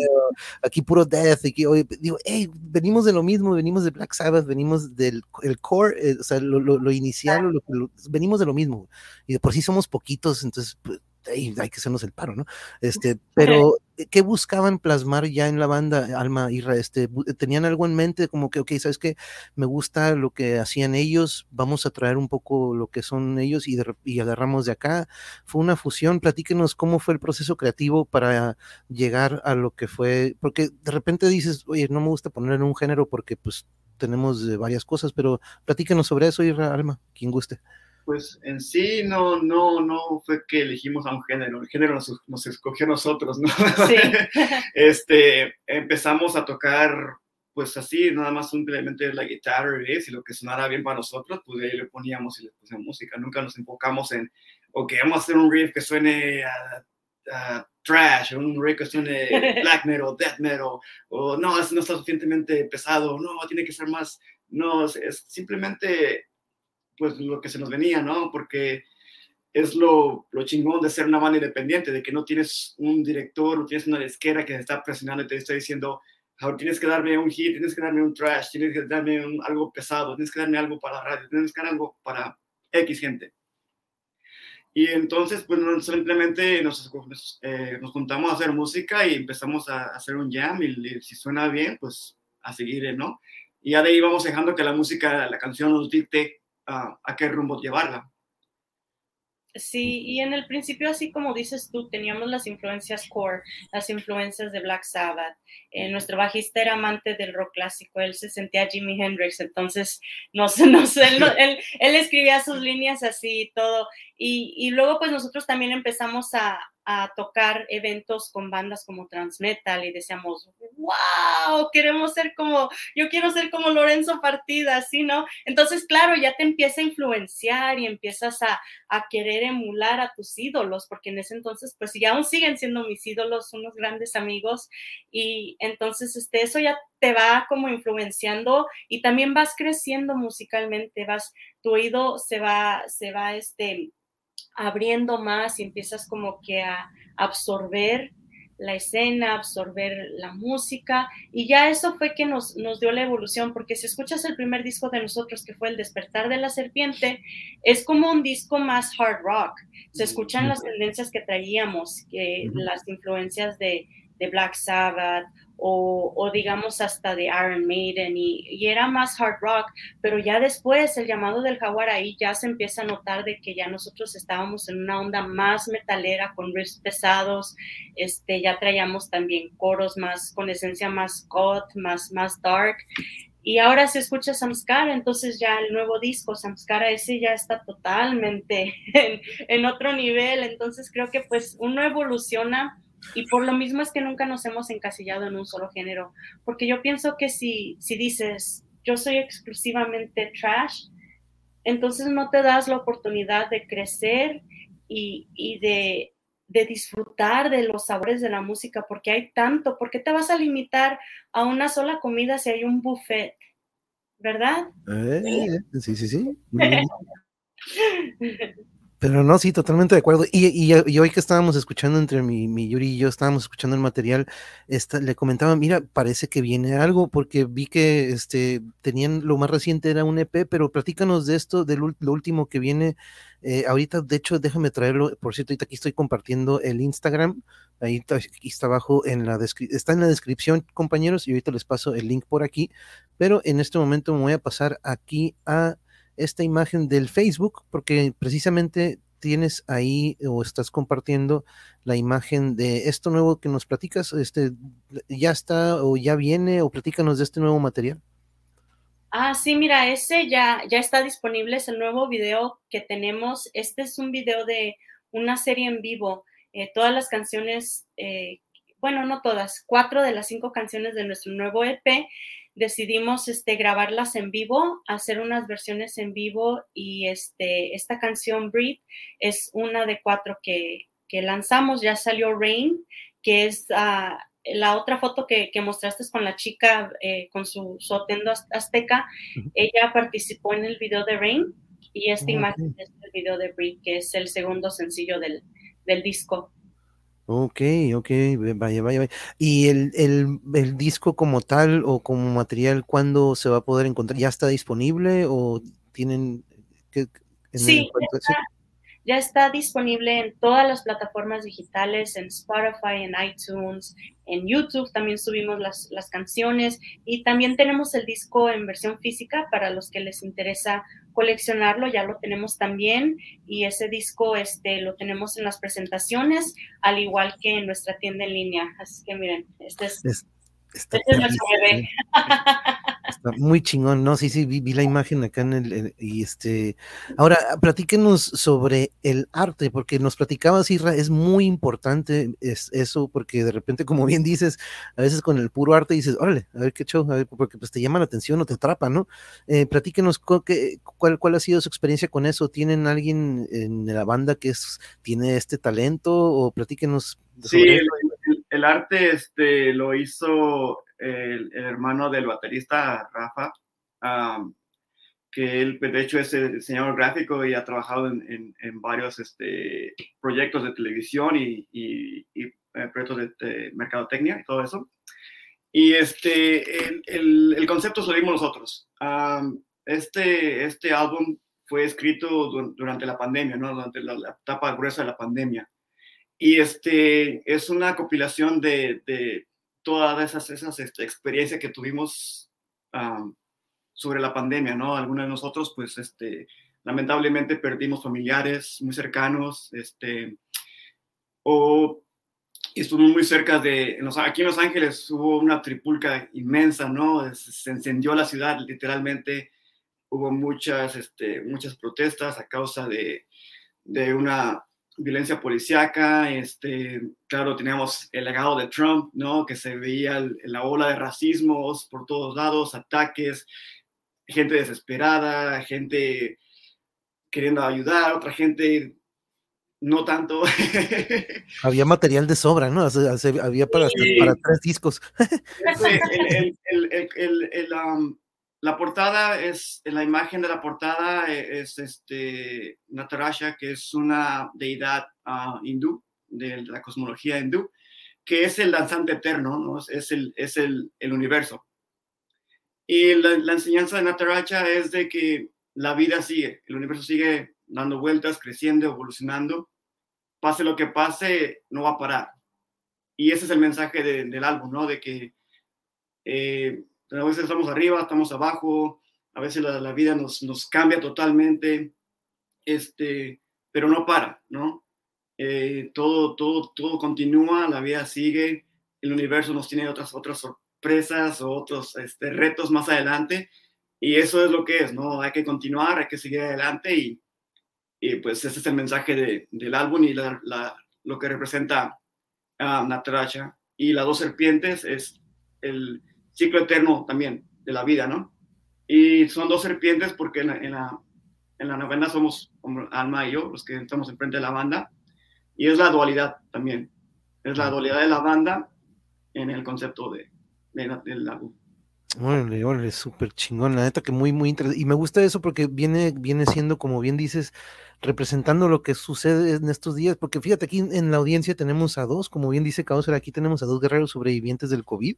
A: aquí puro death, aquí, oye, digo, hey, venimos de lo mismo, venimos de Black Sabbath, venimos del el core, eh, o sea, lo, inicial, venimos de lo mismo, y de por sí somos poquitos, entonces... Pues, hay, que hacernos el paro, ¿no? Este, pero, eh, ¿qué buscaban plasmar ya en la banda, Alma Irra? Este, ¿Tenían algo en mente como que, ok, ¿sabes qué? Me gusta lo que hacían ellos, vamos a traer un poco lo que son ellos y, y agarramos de acá. Fue una fusión, platíquenos cómo fue el proceso creativo para llegar a lo que fue, porque de repente dices, oye, no me gusta poner en un género porque pues tenemos varias cosas, pero platíquenos sobre eso, Irra, Alma, quien guste.
C: Pues en sí no, no, no fue que elegimos a un género, el género nos, escogió a nosotros, ¿no? Sí. *laughs* este, empezamos a tocar pues así, nada más simplemente la guitarra y lo que sonara bien para nosotros, pues ahí le poníamos y le pusimos música. Nunca nos enfocamos en, ok, vamos a hacer un riff que suene a, trash, un riff que suene *laughs* black metal, death metal, o no, no está suficientemente pesado, no, tiene que ser más, no, es simplemente pues lo que se nos venía, ¿no? Porque es lo, lo, chingón de ser una banda independiente, de que no tienes un director, no tienes una disquera que te está presionando y te está diciendo, tienes que darme un hit, tienes que darme un trash, tienes que darme algo pesado, tienes que darme algo para radio, tienes que dar algo para X gente. Y entonces, pues simplemente nos, eh, nos juntamos a hacer música y empezamos a, hacer un jam y, si suena bien, pues a seguir, ¿no? Y ya de ahí vamos dejando que la música, la canción nos dicte a qué rumbo llevarla.
B: Sí, y en el principio, así como dices tú, teníamos las influencias core, las influencias de Black Sabbath. Eh, nuestro bajista era amante del rock clásico, él se sentía Jimi Hendrix, entonces no sé, no sé, él, *laughs* él, escribía sus líneas así y todo. Y, y luego pues nosotros también empezamos a, a tocar eventos con bandas como Transmetal y decíamos, wow, queremos ser como, yo quiero ser como Lorenzo Partida, ¿sí, no? Entonces, claro, ya te empieza a influenciar y empiezas a, a, querer emular a tus ídolos, porque en ese entonces, pues ya aún siguen siendo mis ídolos, unos grandes amigos, y entonces, este, eso ya te va como influenciando y también vas creciendo musicalmente, vas, tu oído se va, se va, este, abriendo más y empiezas como que a absorber la escena, absorber la música y ya eso fue que nos, nos dio la evolución, porque si escuchas el primer disco de nosotros, que fue El despertar de la serpiente, es como un disco más hard rock, se escuchan las tendencias que traíamos, que, las influencias de, de Black Sabbath o, digamos hasta de Iron Maiden y, era más hard rock, pero ya después el llamado del jaguar ahí ya se empieza a notar de que ya nosotros estábamos en una onda más metalera con riffs pesados, este, ya traíamos también coros más con esencia más goth, más, más dark. Y ahora se escucha Samskara, entonces ya el nuevo disco, Samskara, ese ya está totalmente *laughs* en, en otro nivel, entonces creo que pues uno evoluciona y por lo mismo es que nunca nos hemos encasillado en un solo género, porque yo pienso que si, si dices, yo soy exclusivamente trash, entonces no te das la oportunidad de crecer y, y de, de, disfrutar de los sabores de la música, porque hay tanto, ¿por qué te vas a limitar a una sola comida si hay un buffet? ¿Verdad?
A: Eh, sí, sí, sí. *laughs* Pero no, sí, totalmente de acuerdo. Y, y, hoy que estábamos escuchando entre mi, mi, Yuri y yo, estábamos escuchando el material, esta, le comentaba, mira, parece que viene algo, porque vi que este, tenían, lo más reciente era un EP, pero platícanos de esto, de lo, último que viene. Eh, ahorita, de hecho, déjame traerlo, por cierto, ahorita aquí estoy compartiendo el Instagram, ahí está, aquí abajo, en la está en la descripción, compañeros, y ahorita les paso el link por aquí, pero en este momento me voy a pasar aquí a esta imagen del Facebook, porque precisamente tienes ahí o estás compartiendo la imagen de esto nuevo que nos platicas, este, ya está o ya viene o platícanos de este nuevo material.
B: Ah, sí, mira, ese ya, ya está disponible, es el nuevo video que tenemos. Este es un video de una serie en vivo. Eh, todas las canciones, eh, bueno, no todas, cuatro de las cinco canciones de nuestro nuevo EP decidimos este, grabarlas en vivo, hacer unas versiones en vivo y este, esta canción Breathe es una de cuatro que, lanzamos, ya salió Rain, que es ah, la otra foto que, mostraste con la chica eh, con su sotendo azteca, ella participó en el video de Rain y esta ah, imagen es el video de Breathe, que es el segundo sencillo del, del disco.
A: Ok, ok, vaya, vaya, vaya. ¿Y el, el, el, disco como tal o como material, cuándo se va a poder encontrar? ¿Ya está disponible o tienen...
B: Que, sí, ya está disponible en todas las plataformas digitales, en Spotify, en iTunes, en YouTube también subimos las, las, canciones y también tenemos el disco en versión física para los que les interesa coleccionarlo, ya lo tenemos también y ese disco este, lo tenemos en las presentaciones, al igual que en nuestra tienda en línea. Así que miren, este es... este es nuestro bebé. *laughs*
A: muy chingón, ¿no? Sí, sí, vi, la imagen acá en el, y este, ahora platíquenos sobre el arte, porque nos platicabas, Isra, es muy importante es, eso, porque de repente, como bien dices, a veces con el puro arte dices, órale, a ver qué show, a ver, porque pues te llama la atención o te atrapa, ¿no? Eh, platíquenos cuál, cuál ha sido su experiencia con eso, ¿tienen alguien en la banda que es, tiene este talento o platíquenos
C: sobre sí, el, arte este, lo hizo el, hermano del baterista Rafa, que él pues, de hecho es el diseñador gráfico y ha trabajado en, varios este, proyectos de televisión y, eh, proyectos de, mercadotecnia y todo eso. Y este, el, concepto lo dimos nosotros. este, este álbum fue escrito durante la pandemia, ¿no? durante la, etapa gruesa de la pandemia. Y este, es una compilación de, de todas esas, esas este, experiencias que tuvimos sobre la pandemia, ¿no? Algunos de nosotros, pues, este, lamentablemente perdimos familiares muy cercanos, este, o estuvimos muy cerca de, aquí en Los Ángeles hubo una tripulca inmensa, ¿no? Se encendió la ciudad, literalmente, hubo muchas, este, muchas protestas a causa de, de una violencia policíaca, este, claro, teníamos el legado de Trump, ¿no? Que se veía la ola de racismos por todos lados, ataques, gente desesperada, gente queriendo ayudar, otra gente no tanto. *laughs*
A: Había material de sobra, ¿no? había para, para tres discos.
C: el, el, um, la portada es, la imagen de la portada e, es este Natarasha, que es una deidad uh, hindú, de la cosmología hindú, que es el danzante eterno, ¿no? es, el, es el, el universo. Y la, la, enseñanza de Nataraja es de que la vida sigue, el universo sigue dando vueltas, creciendo, evolucionando. Pase lo que pase, no va a parar. Y ese es el mensaje de, del álbum, ¿no? De que eh, a veces estamos arriba, estamos abajo, a veces la, vida nos, nos, cambia totalmente, este, pero no para, ¿no? Eh, todo, todo, todo continúa, la vida sigue, el universo nos tiene otras, otras sorpresas o otros este, retos más adelante, y eso es lo que es, ¿no? Hay que continuar, hay que seguir adelante, y, y pues ese es el mensaje de, del álbum y la, la, lo que representa a uh, Y las dos serpientes es el ciclo eterno también de la vida, ¿no? Y son dos serpientes porque en la, en la, en la novena somos Alma y yo, los que estamos enfrente de la banda, y es la dualidad también, es la dualidad de la banda en el concepto de, de, del álbum.
A: Órale, órale, súper chingón, la neta que muy, muy interesante. Y me gusta eso porque viene, viene siendo, como bien dices, representando lo que sucede en estos días, porque fíjate, aquí en la audiencia tenemos a dos, como bien dice Causer, aquí tenemos a dos guerreros sobrevivientes del COVID,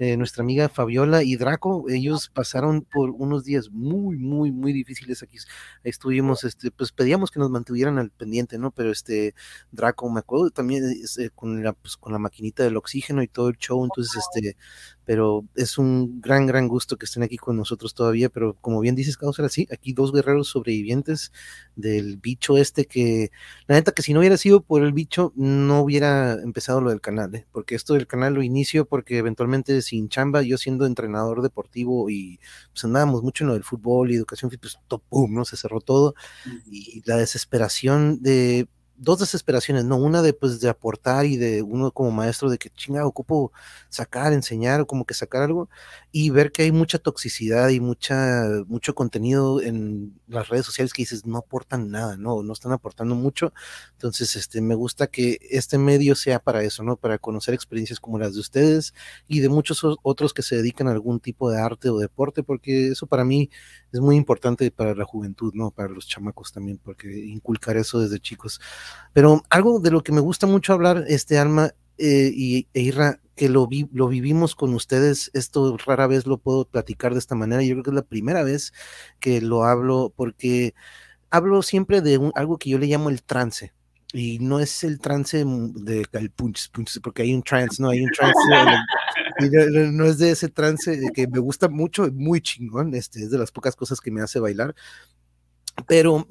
A: eh, nuestra amiga Fabiola y Draco, ellos pasaron por unos días muy, muy, muy difíciles aquí, estuvimos, este, pues pedíamos que nos mantuvieran al pendiente, ¿no? Pero este, Draco, me acuerdo también eh, con, la, pues, con la maquinita del oxígeno y todo el show, entonces, este, pero es un gran, gran gusto que estén aquí con nosotros todavía, pero como bien dices, Causer, sí, aquí dos guerreros sobrevivientes del bicho este que, la neta que si no hubiera sido por el bicho, no hubiera empezado lo del canal, ¿eh? porque esto del canal lo inicio porque eventualmente sin chamba, yo siendo entrenador deportivo y pues andábamos mucho en lo del fútbol y educación, pues top, ¿no? Se cerró todo y la desesperación de dos desesperaciones, ¿no? Una de pues de aportar y de uno como maestro de que chinga, ocupo sacar, enseñar o como que sacar algo y ver que hay mucha toxicidad y mucha, mucho contenido en las redes sociales que dices no aportan nada, ¿no? No están aportando mucho. Entonces, este, me gusta que este medio sea para eso, ¿no? Para conocer experiencias como las de ustedes y de muchos otros que se dedican a algún tipo de arte o deporte, porque eso para mí es muy importante para la juventud, ¿no? Para los chamacos también, porque inculcar eso desde chicos. Pero algo de lo que me gusta mucho hablar, este Alma eh, y e Irra, que lo, vi, lo vivimos con ustedes, esto rara vez lo puedo platicar de esta manera, yo creo que es la primera vez que lo hablo, porque hablo siempre de algo que yo le llamo el trance. Y no es el trance de el punch, porque hay un trance, no hay un trance. no, es de ese trance que me gusta mucho, muy chingón, este, es de las pocas cosas que me hace bailar. Pero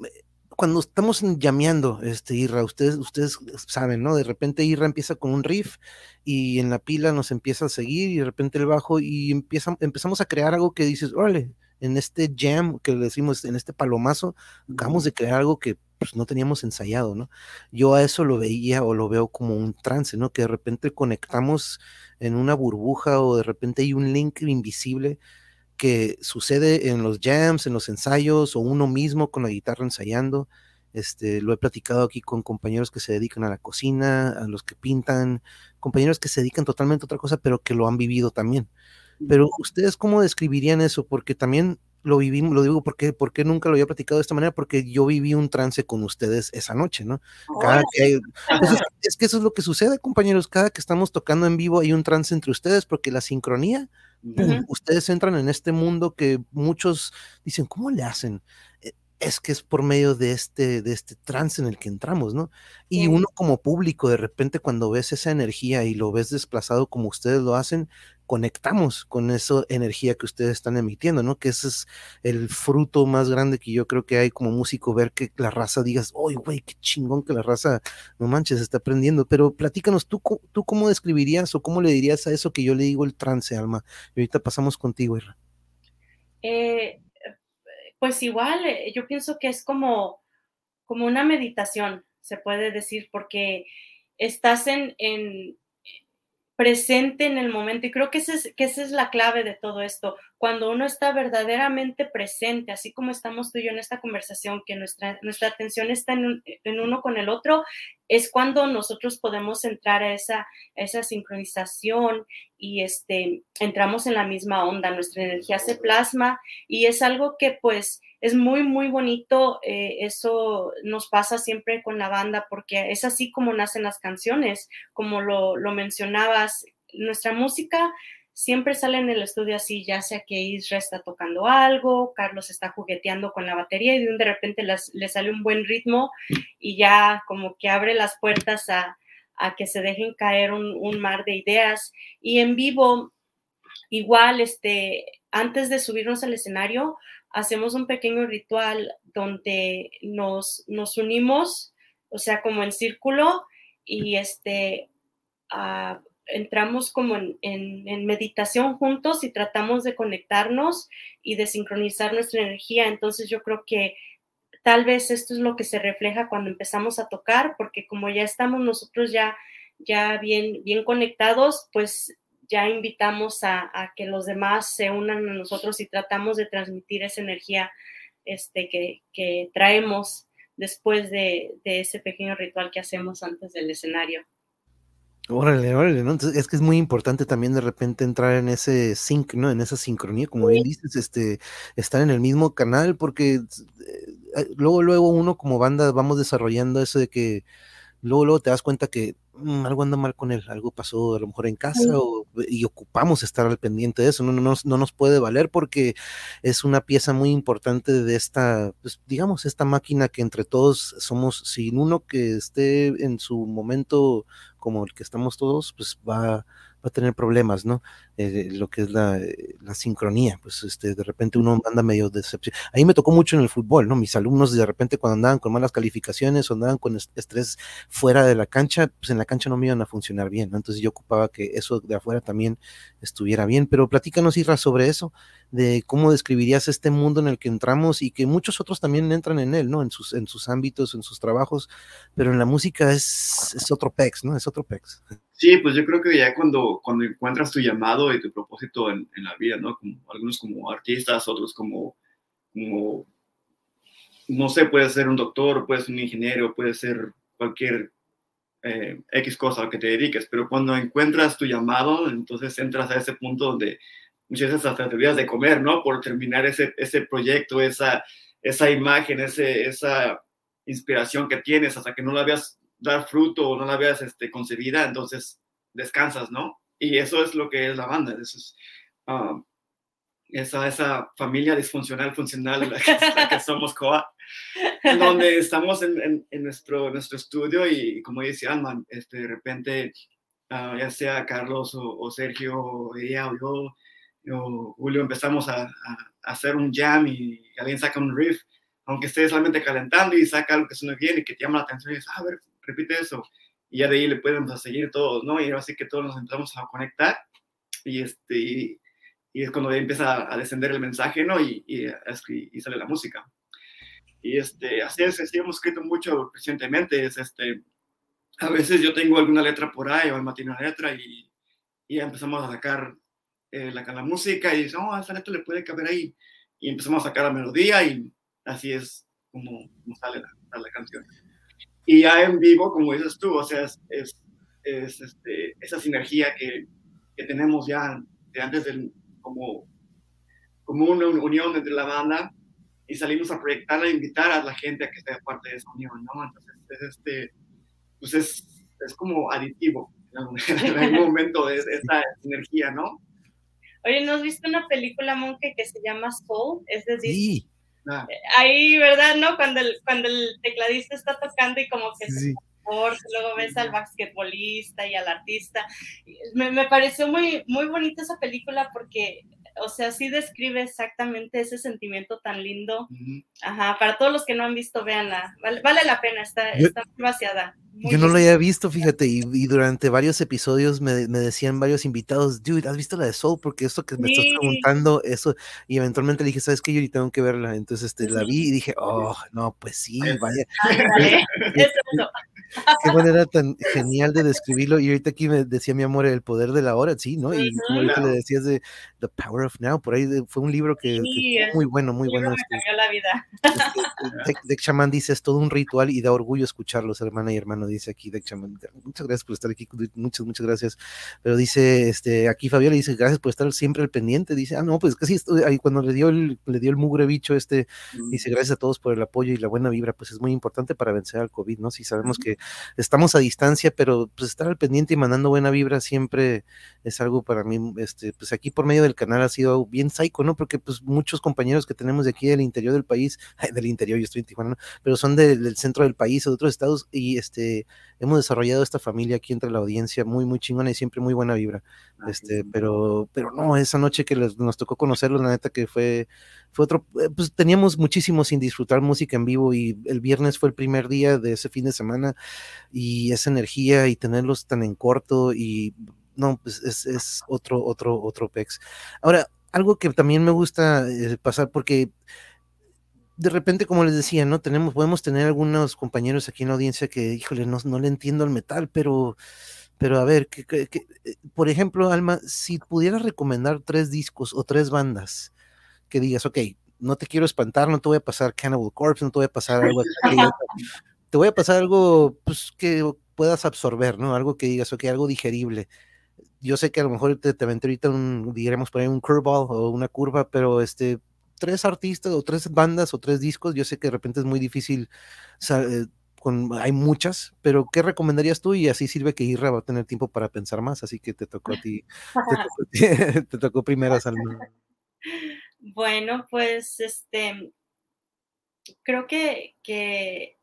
A: cuando estamos llameando, este, Irra, ustedes, ustedes saben, ¿no? De repente Irra empieza con un riff y en la pila nos empieza a seguir y de repente el bajo y empieza, empezamos a crear algo que dices, órale, en este jam que le decimos, en este palomazo, acabamos de crear algo que pues, no teníamos ensayado, ¿no? Yo a eso lo veía o lo veo como un trance, ¿no? Que de repente conectamos en una burbuja o de repente hay un link invisible que sucede en los jams, en los ensayos o uno mismo con la guitarra ensayando. Este, lo he platicado aquí con compañeros que se dedican a la cocina, a los que pintan, compañeros que se dedican totalmente a otra cosa, pero que lo han vivido también. Pero ustedes cómo describirían eso? Porque también lo vivimos, lo digo porque, porque nunca lo había platicado de esta manera, porque yo viví un trance con ustedes esa noche, ¿no? Cada que *laughs* es, que eso es lo que sucede, compañeros, cada que estamos tocando en vivo hay un trance entre ustedes, porque la sincronía, ustedes entran en este mundo que muchos dicen, ¿cómo le hacen? E, es que es por medio de este, de este trance en el que entramos, ¿no? Y uno como público, de repente cuando ves esa energía y lo ves desplazado como ustedes lo hacen, conectamos con esa energía que ustedes están emitiendo, ¿no? Que ese es el fruto más grande que yo creo que hay como músico, ver que la raza digas, ¡ay, güey, qué chingón que la raza, no manches, está aprendiendo! Pero platícanos, ¿tú, ¿tú cómo describirías o cómo le dirías a eso que yo le digo el trance, Alma? Y ahorita pasamos contigo, Irra.
B: Eh, pues igual, eh, yo pienso que es como, como una meditación, se puede decir, porque estás en, en presente en el momento. Y creo que, esa es la clave de todo esto. Cuando uno está verdaderamente presente, así como estamos tú y yo en esta conversación, que nuestra, nuestra atención está en, uno con el otro, es cuando nosotros podemos entrar a esa, esa sincronización y este, entramos en la misma onda, nuestra energía se plasma y es algo que pues es muy, muy bonito. Eh, eso nos pasa siempre con la banda porque es así como nacen las canciones, como lo, mencionabas. Nuestra música siempre sale en el estudio así, ya sea que Isra está tocando algo, Carlos está jugueteando con la batería y de repente le sale un buen ritmo y ya como que abre las puertas a, que se dejen caer un, un, mar de ideas. Y en vivo, igual, este, antes de subirnos al escenario, hacemos un pequeño ritual donde nos, nos unimos, o sea, como en círculo, y este, ah, entramos como en, meditación juntos y tratamos de conectarnos y de sincronizar nuestra energía. Entonces yo creo que tal vez esto es lo que se refleja cuando empezamos a tocar, porque como ya estamos nosotros ya, ya bien, bien conectados, pues ya invitamos a, que los demás se unan a nosotros y tratamos de transmitir esa energía este, que, traemos después de, ese pequeño ritual que hacemos antes del escenario.
A: Órale, órale, ¿no? es que es muy importante también de repente entrar en ese sync, ¿no? En esa sincronía, como bien dices, este, estar en el mismo canal, porque eh, luego, luego uno como banda vamos desarrollando eso de que luego, luego te das cuenta que mm, algo anda mal con él, algo pasó a lo mejor en casa y ocupamos estar al pendiente de eso, no, no, no, nos puede valer porque es una pieza muy importante de esta, pues, digamos, esta máquina que entre todos somos, sin uno que esté en su momento como el que estamos todos, pues va, va a tener problemas, ¿no? Eh, lo que es la, eh, la, sincronía, pues este, de repente uno anda medio decepción. Ahí me tocó mucho en el fútbol, ¿no? Mis alumnos de repente cuando andaban con malas calificaciones o andaban con estrés fuera de la cancha, pues en la cancha no me iban a funcionar bien, ¿no? Entonces yo ocupaba que eso de afuera también estuviera bien, pero platícanos, Isra, sobre eso, de cómo describirías este mundo en el que entramos y que muchos otros también entran en él, ¿no? En sus, en sus ámbitos, en sus trabajos, pero en la música es, es otro pex, ¿no? Es otro pex.
C: Sí, pues yo creo que ya cuando, cuando encuentras tu llamado y tu propósito en, la vida, ¿no? Como, algunos como artistas, otros como, como, no sé, puede ser un doctor, puede ser un ingeniero, puede ser cualquier eh, X cosa a que te dediques, pero cuando encuentras tu llamado, entonces entras a ese punto donde muchas veces hasta te olvidas de comer, ¿no? Por terminar ese, ese proyecto, esa, esa imagen, ese, esa inspiración que tienes hasta que no la veas dar fruto o no la veas este, concebida, entonces descansas, ¿no? Y eso es lo que es la banda, eso es, um, esa, esa familia disfuncional, funcional, la que, somos COA, donde estamos en, en, nuestro, nuestro estudio y como dice Alman, este, de repente, uh, ya sea Carlos o, Sergio, o ella o yo, o Julio, empezamos a, a, hacer un jam y alguien saca un riff, aunque esté solamente calentando y saca algo que suene bien y que te llama la atención y dices, ah, a ver, repite eso. Y de ahí le podemos a seguir todos, ¿no? Y así que todos nos entramos a conectar y, este, y, es cuando empieza a descender el mensaje, ¿no? Y, y, y, sale la música. Y este, así es, así hemos escrito mucho recientemente, es este, a veces yo tengo alguna letra por ahí o tiene una letra y, y empezamos a sacar eh, la, la, música y dice, oh, esa letra le puede caber ahí. Y empezamos a sacar la melodía y así es como, sale la, la, canción. Y ya en vivo, como dices tú, o sea, es, es, este, esa sinergia que, que, tenemos ya de antes del, como, como una unión entre la banda y salimos a proyectar, a invitar a la gente a que sea parte de esa unión, ¿no? Entonces, es, este, pues es, es como aditivo *laughs* en algún momento de esta energía, ¿no?
B: Oye, ¿no has visto una película, Monke, que se llama Soul? Es decir, sí. Ah. ahí, ¿verdad? ¿No? Cuando el, cuando el tecladista está tocando y como que sí. luego ves al basquetbolista y al artista. Me, me, pareció muy, muy bonita esa película porque o sea, sí describe exactamente ese sentimiento tan lindo. Ajá, para todos los que no han visto, véanla. Vale, vale la pena, está, está muy vaciada.
A: yo no lo había visto, fíjate, y, durante varios episodios me, me, decían varios invitados, dude, ¿has visto la de Soul? Porque esto que me estás preguntando, eso, y eventualmente le dije, ¿sabes qué? Yo ahorita tengo que verla. Entonces este, la vi y dije, oh, no, pues sí, vaya. *laughs* *laughs* eso. Qué manera tan genial de describirlo. Y ahorita aquí me decía mi amor, el poder de la hora, sí, ¿no? Y como ahorita le decías de The Power of Now, por ahí fue un libro que, muy bueno, muy bueno. Me
B: este, la vida.
A: Este, Shaman dice, es todo un ritual y da orgullo escucharlos, hermana y hermano, dice aquí Deck Shaman. Muchas gracias por estar aquí, muchas, muchas gracias. Pero dice, este, aquí Fabiola dice, gracias por estar siempre al pendiente. Dice, ah, no, pues casi ahí cuando le dio el, le dio el mugre bicho este, dice, gracias a todos por el apoyo y la buena vibra, pues es muy importante para vencer al COVID, ¿no? Si sabemos que estamos a distancia, pero pues estar al pendiente y mandando buena vibra siempre es algo para mí, este, pues aquí por medio del canal ha sido bien psycho, ¿no? Porque pues muchos compañeros que tenemos de aquí del interior del país, *laughs* del interior, yo estoy en Tijuana, pero son del centro del país o de otros estados y este, hemos desarrollado esta familia aquí entre la audiencia muy, muy chingona y siempre muy buena vibra. Este, pero, pero no, esa noche que nos tocó conocerlos, la neta que fue, fue otro, eh, pues teníamos muchísimo sin disfrutar música en vivo y el viernes fue el primer día de ese fin de semana y esa energía y tenerlos tan en corto y no, pues es, otro, otro, otro pex. Ahora, algo que también me gusta eh, pasar porque de repente, como les decía, ¿no? Tenemos, podemos tener algunos compañeros aquí en la audiencia que, híjole, no, no le entiendo al metal, pero, pero a ver, que, que, eh, por ejemplo, Alma, si pudieras recomendar tres discos o tres bandas que digas, ok, no te quiero espantar, no te voy a pasar Cannibal Corpse, no te voy a pasar algo, *laughs* te voy a pasar algo pues, que puedas absorber, ¿no? Algo que digas, ok, algo digerible. Yo sé que a lo mejor te, te aventé ahorita un, diremos por ahí un curveball o una curva, pero este, tres artistas o tres bandas o tres discos, yo sé que de repente es muy difícil, eh, con, hay muchas, pero ¿qué recomendarías tú? Y así sirve que Irra va a tener tiempo para pensar más, así que te tocó a ti, te *laughs* *laughs* tocó, primero, Salma.
B: Bueno, pues este, creo que, que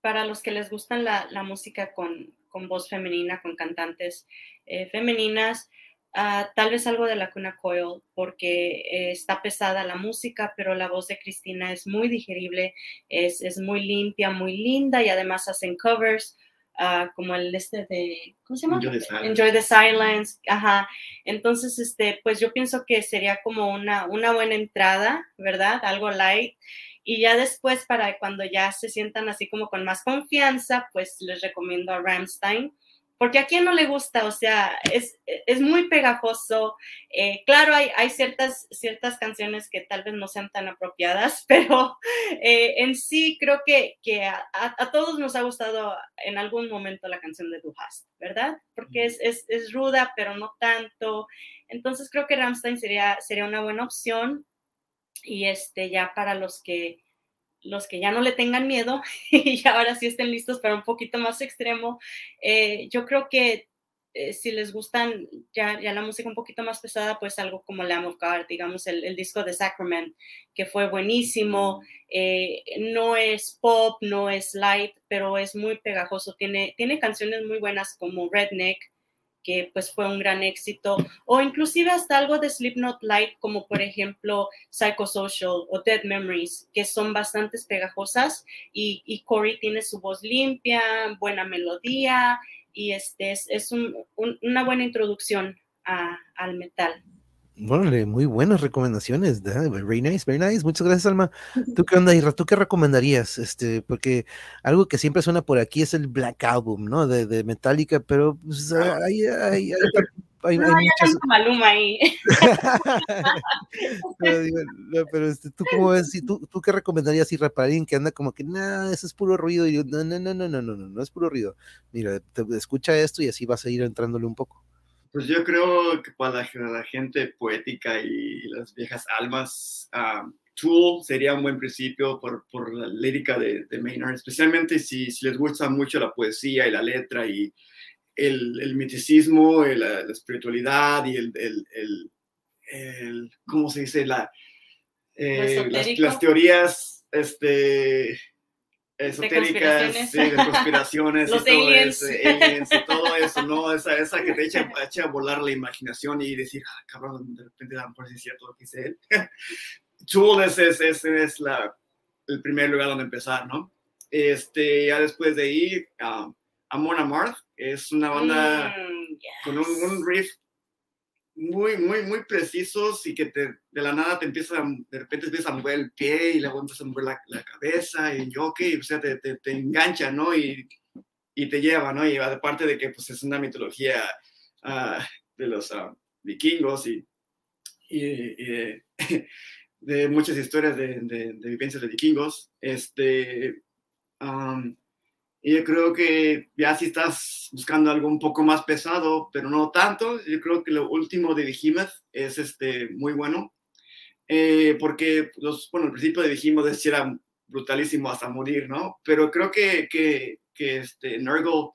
B: para los que les gustan la, la música con, con, voz femenina, con cantantes eh, femeninas, Ah, tal vez algo de la Cuna Coil, porque eh, está pesada la música, pero la voz de Cristina es muy digerible, es, es muy limpia, muy linda y además hacen covers. Uh, como el este de, ¿cómo se llama? Enjoy the Silence. Ajá. Entonces, este, pues yo pienso que sería como una, una buena entrada, ¿verdad? Algo light. Y ya después, para cuando ya se sientan así como con más confianza, pues les recomiendo a Ramstein porque a quién no le gusta, o sea, es, es muy pegajoso. Eh, claro, hay, hay, ciertas, ciertas canciones que tal vez no sean tan apropiadas, *laughs* pero eh, en sí creo que, que a, a, todos nos ha gustado en algún momento la canción de Du Hast, ¿verdad? Porque es, es, es, ruda, pero no tanto. Entonces creo que Ramstein sería, sería una buena opción. Y este, ya para los que los que ya no le tengan miedo *laughs* y ahora sí estén listos para un poquito más extremo, eh, yo creo que eh, si les gustan ya, ya, la música un poquito más pesada, pues algo como Lamb of God, digamos, el, disco de Sacrament, que fue buenísimo, eh, no es pop, no es light, pero es muy pegajoso, tiene, tiene canciones muy buenas como Redneck, que pues fue un gran éxito, o inclusive hasta algo de Slipknot Light, como por ejemplo Psychosocial o Dead Memories, que son bastante pegajosas y, y Corey tiene su voz limpia, buena melodía y este es, es un, una buena introducción al metal.
A: Bueno, muy buenas recomendaciones. Very nice, very nice. Muchas gracias, Alma. ¿Tú qué onda, Ira? ¿Tú qué recomendarías? Este, porque algo que siempre suena por aquí es el Black Album, ¿no? De, de Metallica, pero pues, hay, hay, hay,
B: no, muchas... Maluma ahí. *laughs*
A: pero, pero este, ¿tú cómo ves? ¿Tú, ¿Tú qué recomendarías, Ira, para alguien que anda como que, nada, eso es puro ruido? Y yo, no, no, no, no, no, no, no, no es puro ruido. Mira, te, escucha esto y así vas a ir entrándole un poco.
C: Pues yo creo que para la, gente poética y las viejas almas, uh, Tool sería un buen principio por, por la lírica de, de, Maynard, especialmente si, si, les gusta mucho la poesía y la letra y el, el miticismo, la, la, espiritualidad y el, el, el, ¿cómo se dice? La, eh, las, las, teorías, este, esotéricas, de sí, de conspiraciones, *laughs*
B: Los y todo aliens.
C: Eso, aliens y todo *laughs* eso, ¿no? Esa, esa que te echa, *laughs* echa, a volar la imaginación y decir, ah, cabrón, de repente dan por si es cierto lo que dice él. Tool es, es, es, es la, el primer lugar donde empezar, ¿no? Este, ya después de ahí, um, Amon Amarth es una banda
B: mm, yes.
C: con un, un riff muy, muy, muy precisos y que te, de la nada te empieza, de repente empieza a mover el pie y luego empieza a mover la, la cabeza y yo, ok, o sea, te, te, te, engancha, ¿no? Y, y te lleva, ¿no? Y aparte de que pues es una mitología uh, de los uh, vikingos y, y, y de, *laughs* de, muchas historias de, de, de, vivencias de vikingos, este... Um, y yo creo que ya si estás buscando algo un poco más pesado, pero no tanto, yo creo que lo último de Behemoth es este, muy bueno. Eh, porque, los, bueno, al principio de Behemoth es, era brutalísimo hasta morir, ¿no? Pero creo que, que, que este, Nurgle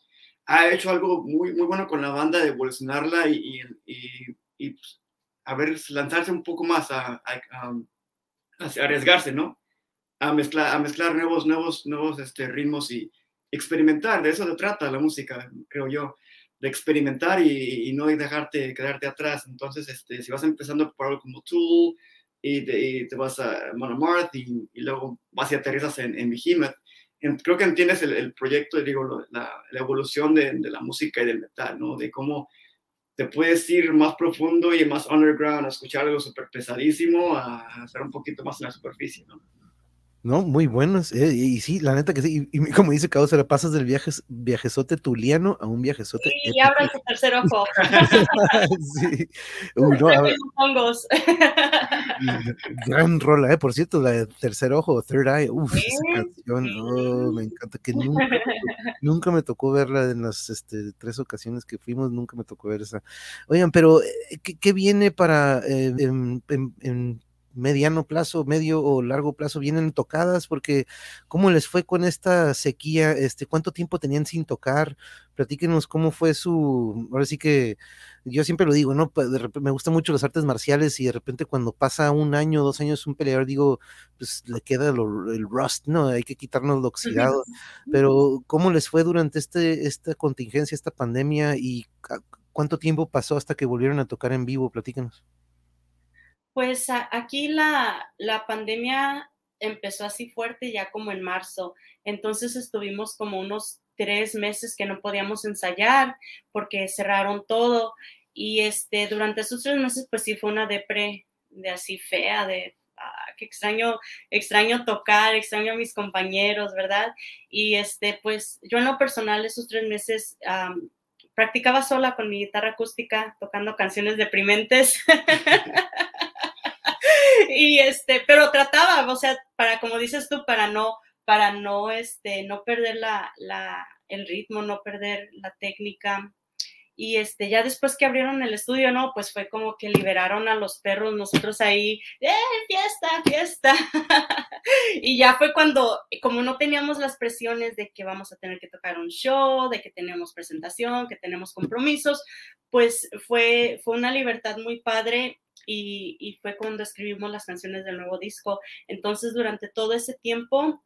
C: ha hecho algo muy, muy bueno con la banda de evolucionarla y, y, y pues, a ver, lanzarse un poco más a, a, a, a arriesgarse, ¿no? A mezclar, a mezclar nuevos, nuevos, nuevos este, ritmos y, experimentar, de eso se trata la música, creo yo, de experimentar y, y no dejarte quedarte atrás. Entonces, este, si vas empezando por algo como Tool y te, y vas a Monomarth y, y, luego vas y aterrizas en, en Behemoth, en, creo que entiendes el, el proyecto, digo, la, la evolución de, la música y del metal, ¿no? De cómo te puedes ir más profundo y más underground, a escuchar algo súper pesadísimo, a hacer un poquito más en la superficie, ¿no?
A: No, muy buenos. Eh, y, sí, la neta que sí. Y, y como dice Causa, le pasas del viaje, viajezote tuliano a un viajezote.
B: Sí, y abran su tercer ojo. *laughs*
A: sí. Uy, no,
B: hongos.
A: Gran rola, ¿eh? Por cierto, la de Tercer Ojo, Third Eye. Uf, ¿Sí? esa canción, oh, me encanta. Que nunca, *laughs* nunca me tocó verla en las este, tres ocasiones que fuimos, nunca me tocó ver esa. Oigan, pero eh, ¿qué, qué viene para eh, en, en, en mediano plazo, medio o largo plazo vienen tocadas, porque ¿cómo les fue con esta sequía? Este, ¿Cuánto tiempo tenían sin tocar? Platíquenos cómo fue su, ahora sí que yo siempre lo digo, ¿no? Pues, de repente, me gustan mucho las artes marciales y de repente cuando pasa un año, dos años un peleador, digo, pues le queda lo, el rust, ¿no? Hay que quitarnos lo oxidado. *laughs* Pero ¿cómo les fue durante este, esta contingencia, esta pandemia y cuánto tiempo pasó hasta que volvieron a tocar en vivo? Platíquenos.
B: Pues aquí la, la pandemia empezó así fuerte ya como en marzo, entonces estuvimos como unos tres meses que no podíamos ensayar porque cerraron todo. Y este durante esos tres meses pues sí fue una depre de así fea de ah, que extraño extraño tocar extraño a mis compañeros verdad y este pues yo en lo personal esos tres meses um, practicaba sola con mi guitarra acústica tocando canciones deprimentes *laughs* *laughs* y este, pero trataba, o sea, para, como dices tú, para no, para no, este, no perder la, la, el ritmo, no perder la técnica. Y este, ya después que abrieron el estudio, no, pues fue como que liberaron a los perros, nosotros ahí, ¡eh, fiesta, fiesta! *laughs* y ya fue cuando, como no teníamos las presiones de que vamos a tener que tocar un show, de que tenemos presentación, que tenemos compromisos, pues fue, fue una libertad muy padre y, fue cuando escribimos las canciones del nuevo disco. Entonces, durante todo ese tiempo,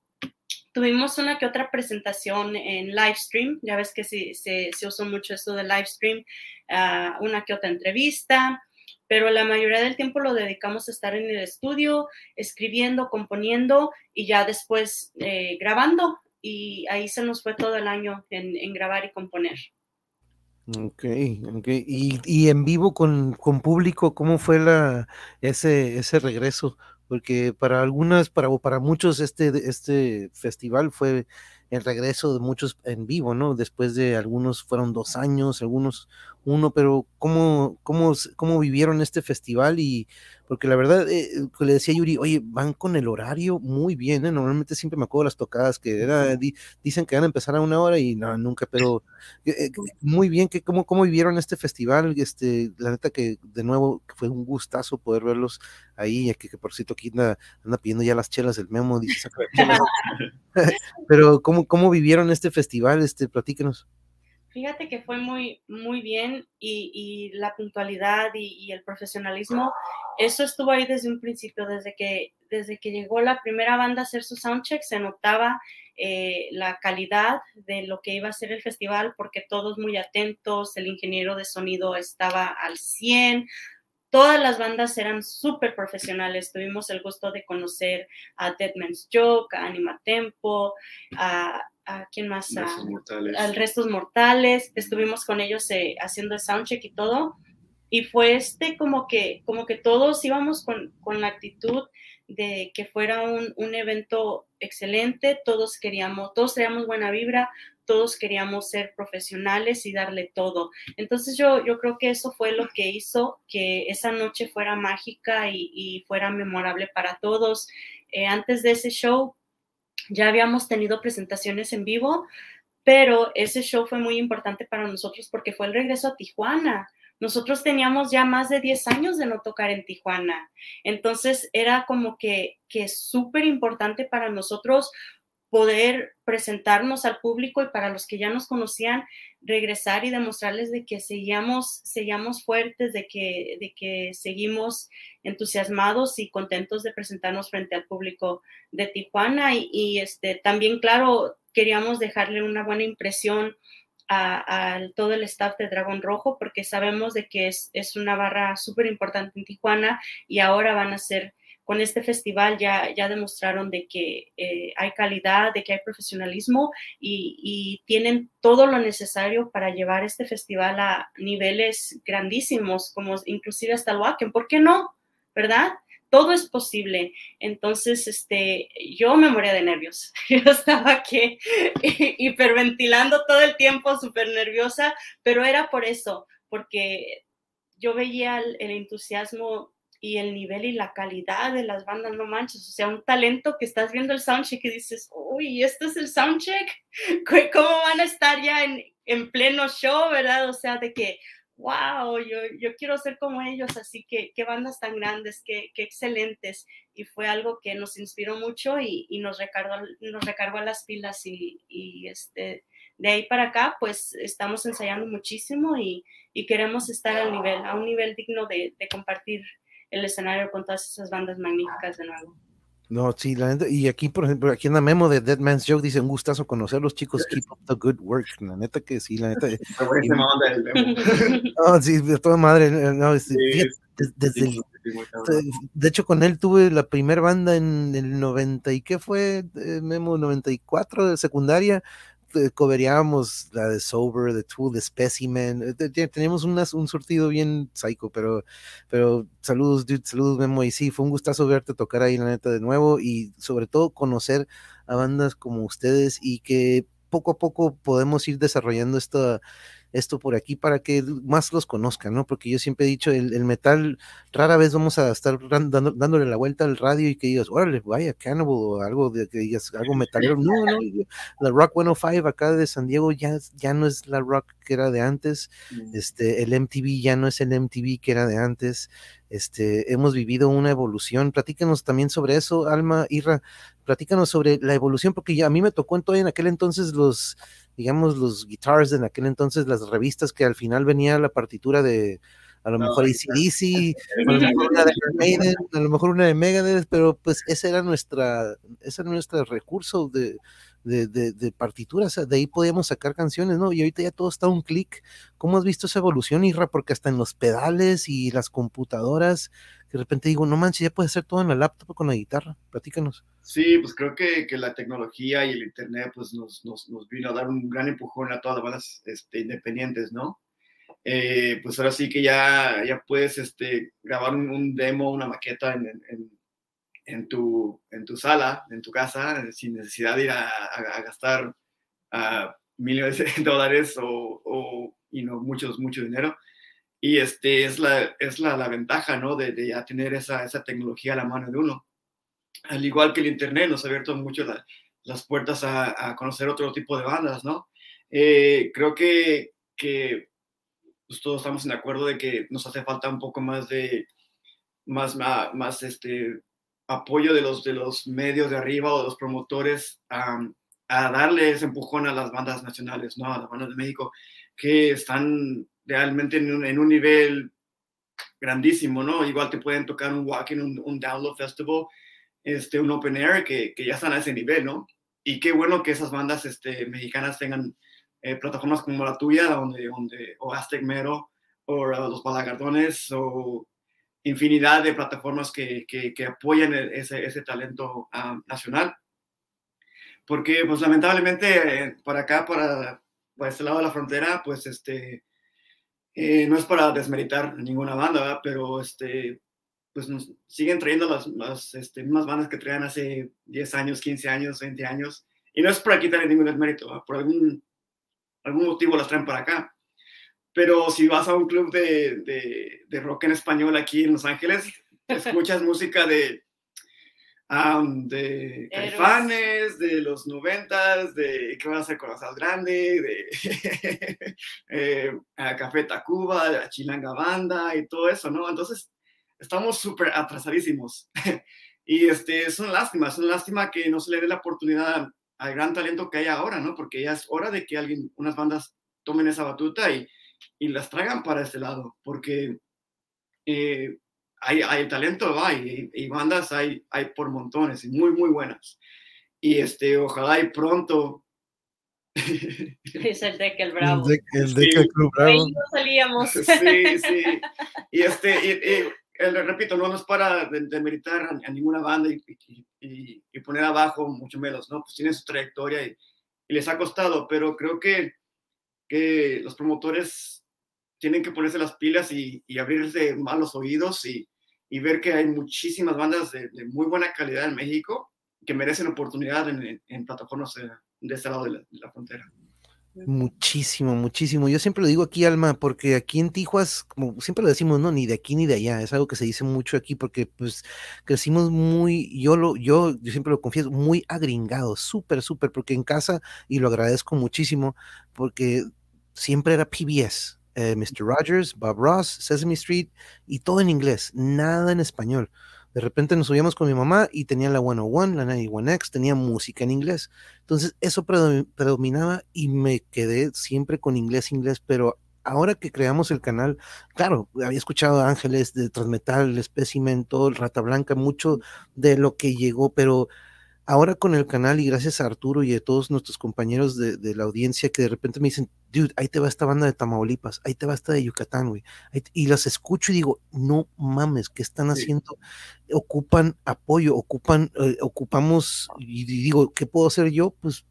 B: tuvimos una que otra presentación en live stream, ya ves que se, se, usó mucho esto de live stream, ah, una que otra entrevista, pero la mayoría del tiempo lo dedicamos a estar en el estudio, escribiendo, componiendo y ya después eh, grabando. Y ahí se nos fue todo el año en, grabar y componer.
A: Ok, ok. Y, y en vivo con, con, público, ¿cómo fue la, ese, ese regreso? porque para algunas, para, para muchos este, este festival fue el regreso de muchos en vivo, ¿no? Después de algunos fueron dos años, algunos uno, pero ¿cómo, cómo, cómo vivieron este festival? Y porque la verdad, eh, le decía Yuri, oye, van con el horario muy bien, ¿eh? Normalmente siempre me acuerdo las tocadas que era, dicen que van a empezar a una hora y no, nunca, pero eh, eh, muy bien, que cómo, cómo vivieron este festival, este, la neta que de nuevo fue un gustazo poder verlos ahí, que, que por cierto aquí anda, pidiendo ya las chelas del memo, dice, *laughs* *laughs* pero ¿cómo, cómo vivieron este festival? Este, platíquenos.
B: Fíjate que fue muy, muy bien y, la puntualidad y, el profesionalismo, eso estuvo ahí desde un principio, desde que, desde que llegó la primera banda a hacer su soundcheck, se notaba eh, la calidad de lo que iba a ser el festival, porque todos muy atentos, el ingeniero de sonido estaba al 100, todas las bandas eran súper profesionales. Tuvimos el gusto de conocer a Dead Man's Joke, a Anima Tempo, a a quién más, a, al Restos Mortales, estuvimos con ellos eh, haciendo el soundcheck y todo, y fue este como que, como que todos íbamos con, con la actitud de que fuera un, un, evento excelente, todos queríamos, todos teníamos buena vibra, todos queríamos ser profesionales y darle todo. Entonces yo, yo creo que eso fue lo que hizo que esa noche fuera mágica y, y fuera memorable para todos. Eh, antes de ese show, ya habíamos tenido presentaciones en vivo, pero ese show fue muy importante para nosotros porque fue el regreso a Tijuana. Nosotros teníamos ya más de 10 años de no tocar en Tijuana. Entonces era como que, que súper importante para nosotros poder presentarnos al público y para los que ya nos conocían, regresar y demostrarles de que seguíamos, seguíamos fuertes, de que, de que seguimos entusiasmados y contentos de presentarnos frente al público de Tijuana. Y, este, también, claro, queríamos dejarle una buena impresión a, todo el staff de Dragón Rojo, porque sabemos de que es, es una barra súper importante en Tijuana y ahora van a ser con este festival ya, ya demostraron de que eh, hay calidad, de que hay profesionalismo y, tienen todo lo necesario para llevar este festival a niveles grandísimos, como inclusive hasta el Wacken. ¿Por qué no? ¿Verdad? Todo es posible. Entonces, este, yo me moría de nervios. *laughs* Yo estaba aquí *laughs* hiperventilando todo el tiempo, súper nerviosa, pero era por eso, porque yo veía el entusiasmo y el nivel y la calidad de las bandas, no manches, o sea, un talento que estás viendo el soundcheck y dices, uy, ¿esto es el soundcheck? *laughs* ¿Cómo van a estar ya en, en pleno show, verdad? O sea, de que, wow, yo, yo quiero ser como ellos, así que qué bandas tan grandes, qué, qué excelentes. Y fue algo que nos inspiró mucho y, y nos, recargó, nos recargó las pilas y, y, este, de ahí para acá, pues estamos ensayando muchísimo y, y queremos estar al nivel, a un nivel digno de compartir el escenario con todas esas bandas magníficas de nuevo.
A: No, sí, la neta, y aquí, por ejemplo, aquí en la memo de Dead Man's Joke dice un gustazo conocer a los chicos, keep up the good work. La neta que sí, la neta. *laughs* *laughs* no, sí, de toda madre. No, este, desde, de hecho, con él tuve la primera banda en el 90, ¿y qué fue? Eh, memo 94 de secundaria coberíamos la de Sober, de Tool, de Specimen. Eh, teníamos un surtido bien psycho, pero, pero saludos, dude, saludos, Memo. Y sí, fue un gustazo verte tocar ahí, la neta, de nuevo. Y sobre todo conocer a bandas como ustedes y que poco a poco podemos ir desarrollando esta, esto por aquí para que más los conozcan, ¿no? Porque yo siempre he dicho, el, metal, rara vez vamos a estar dándole la vuelta al radio y que digas, órale, vaya, Cannibal o algo de que digas, algo metalero. No, no, *laughs* la Rock 105 acá de San Diego ya, ya no es la rock que era de antes, mm. este, el MTV ya no es el MTV que era de antes, este, hemos vivido una evolución. Platícanos también sobre eso, Alma, Irra, platícanos sobre la evolución, porque ya a mí me tocó en todo en aquel entonces los digamos, los guitars en aquel entonces, las revistas que al final venía la partitura de a lo mejor ACDC, *laughs* a lo mejor una de Maiden, a lo mejor una de Megadeth, pero pues ese era nuestra, ese era nuestro recurso de, de, de, partituras, de ahí podíamos sacar canciones, ¿no? Y ahorita ya todo está a un clic. ¿Cómo has visto esa evolución, Irra? Porque hasta en los pedales y las computadoras, de repente digo, no manches, ya puedes hacer todo en la laptop con la guitarra. Platícanos.
C: Sí, pues creo que, que la tecnología y el internet pues nos, nos, nos, vino a dar un gran empujón a todas las bandas este, independientes, ¿no? Eh, pues ahora sí que ya, ya puedes este, grabar un, demo, una maqueta en, en, en tu, en tu sala, en tu casa, sin necesidad de ir a, gastar a millones de *laughs* dólares o, o y no muchos, mucho dinero. Y este es la, es la, la ventaja, ¿no? De, de, ya tener esa, esa tecnología a la mano de uno. Al igual que el Internet nos ha abierto mucho las puertas a, a, conocer otro tipo de bandas, ¿no? Eh, creo que, que pues, todos estamos en acuerdo de que nos hace falta un poco más de, más, más, más este, apoyo de los, de los medios de arriba o de los promotores a, a darle ese empujón a las bandas nacionales, ¿no? A las bandas de México, que están realmente en un, nivel grandísimo, ¿no? Igual te pueden tocar un walking, un, download festival, este, un open air, que, que, ya están a ese nivel, ¿no? Y qué bueno que esas bandas este, mexicanas tengan eh, plataformas como la tuya, donde, donde o Aztec Mero, o los Balagardones, o infinidad de plataformas que, que, apoyan e, ese, ese talento uh, nacional. Porque, pues, lamentablemente, eh, para acá, para, para, este lado de la frontera, pues, este, eh, no es para desmeritar ninguna banda, pero, este, pues, nos siguen trayendo las, las este, mismas bandas que traían hace 10 años, 15 años, 20 años. Y no es para quitarle ningún desmérito, ¿verdad? por algún, algún motivo las traen para acá pero si vas a un club de, de, de rock en español aquí en Los Ángeles, escuchas *laughs* música de, um, de Caifanes, de los noventas, de qué van a hacer con la grande, de *laughs* eh, Café Tacuba, de la Chilanga Banda y todo eso, ¿no? Entonces, estamos súper atrasadísimos. *laughs* y este, es una lástima, es una lástima que no se le dé la oportunidad al gran talento que hay ahora, ¿no? Porque ya es hora de que alguien, unas bandas tomen esa batuta y y las traigan para este lado, porque eh, hay, hay, talento, hay, y, bandas hay, hay por montones, y muy, muy buenas. Y este, ojalá y pronto...
B: es el de que el Bravo.
A: El de, el Club Bravo.
B: salíamos.
C: Sí, sí. Y este, y, repito, no, nos es para demeritar a, ninguna banda y, y, poner abajo, mucho menos, ¿no? Pues tienen su trayectoria y, les ha costado, pero creo que que los promotores tienen que ponerse las pilas y, y abrirse más los oídos y, y, ver que hay muchísimas bandas de, de, muy buena calidad en México que merecen oportunidad en, en plataformas de, de, este lado de la, frontera.
A: Muchísimo, muchísimo. Yo siempre lo digo aquí, Alma, porque aquí en Tijuas, como siempre lo decimos, no, ni de aquí ni de allá. Es algo que se dice mucho aquí porque pues crecimos muy, yo lo, yo, yo siempre lo confieso, muy agringados, súper, súper, porque en casa, y lo agradezco muchísimo, porque siempre era PBS, eh, Mr. Rogers, Bob Ross, Sesame Street, y todo en inglés, nada en español. De repente nos subíamos con mi mamá y tenía la 101, la 91X, tenía música en inglés. Entonces eso predominaba y me quedé siempre con inglés, inglés, pero ahora que creamos el canal, claro, había escuchado Ángeles de Transmetal, Specimen, todo el Rata Blanca, mucho de lo que llegó, pero ahora con el canal y gracias a Arturo y a todos nuestros compañeros de, de, la audiencia que de repente me dicen, dude, ahí te va esta banda de Tamaulipas, ahí te va esta de Yucatán, güey. Y las escucho y digo, no mames, ¿qué están haciendo? Sí. Ocupan apoyo, ocupan, eh, ocupamos, y digo, ¿qué puedo hacer yo? Pues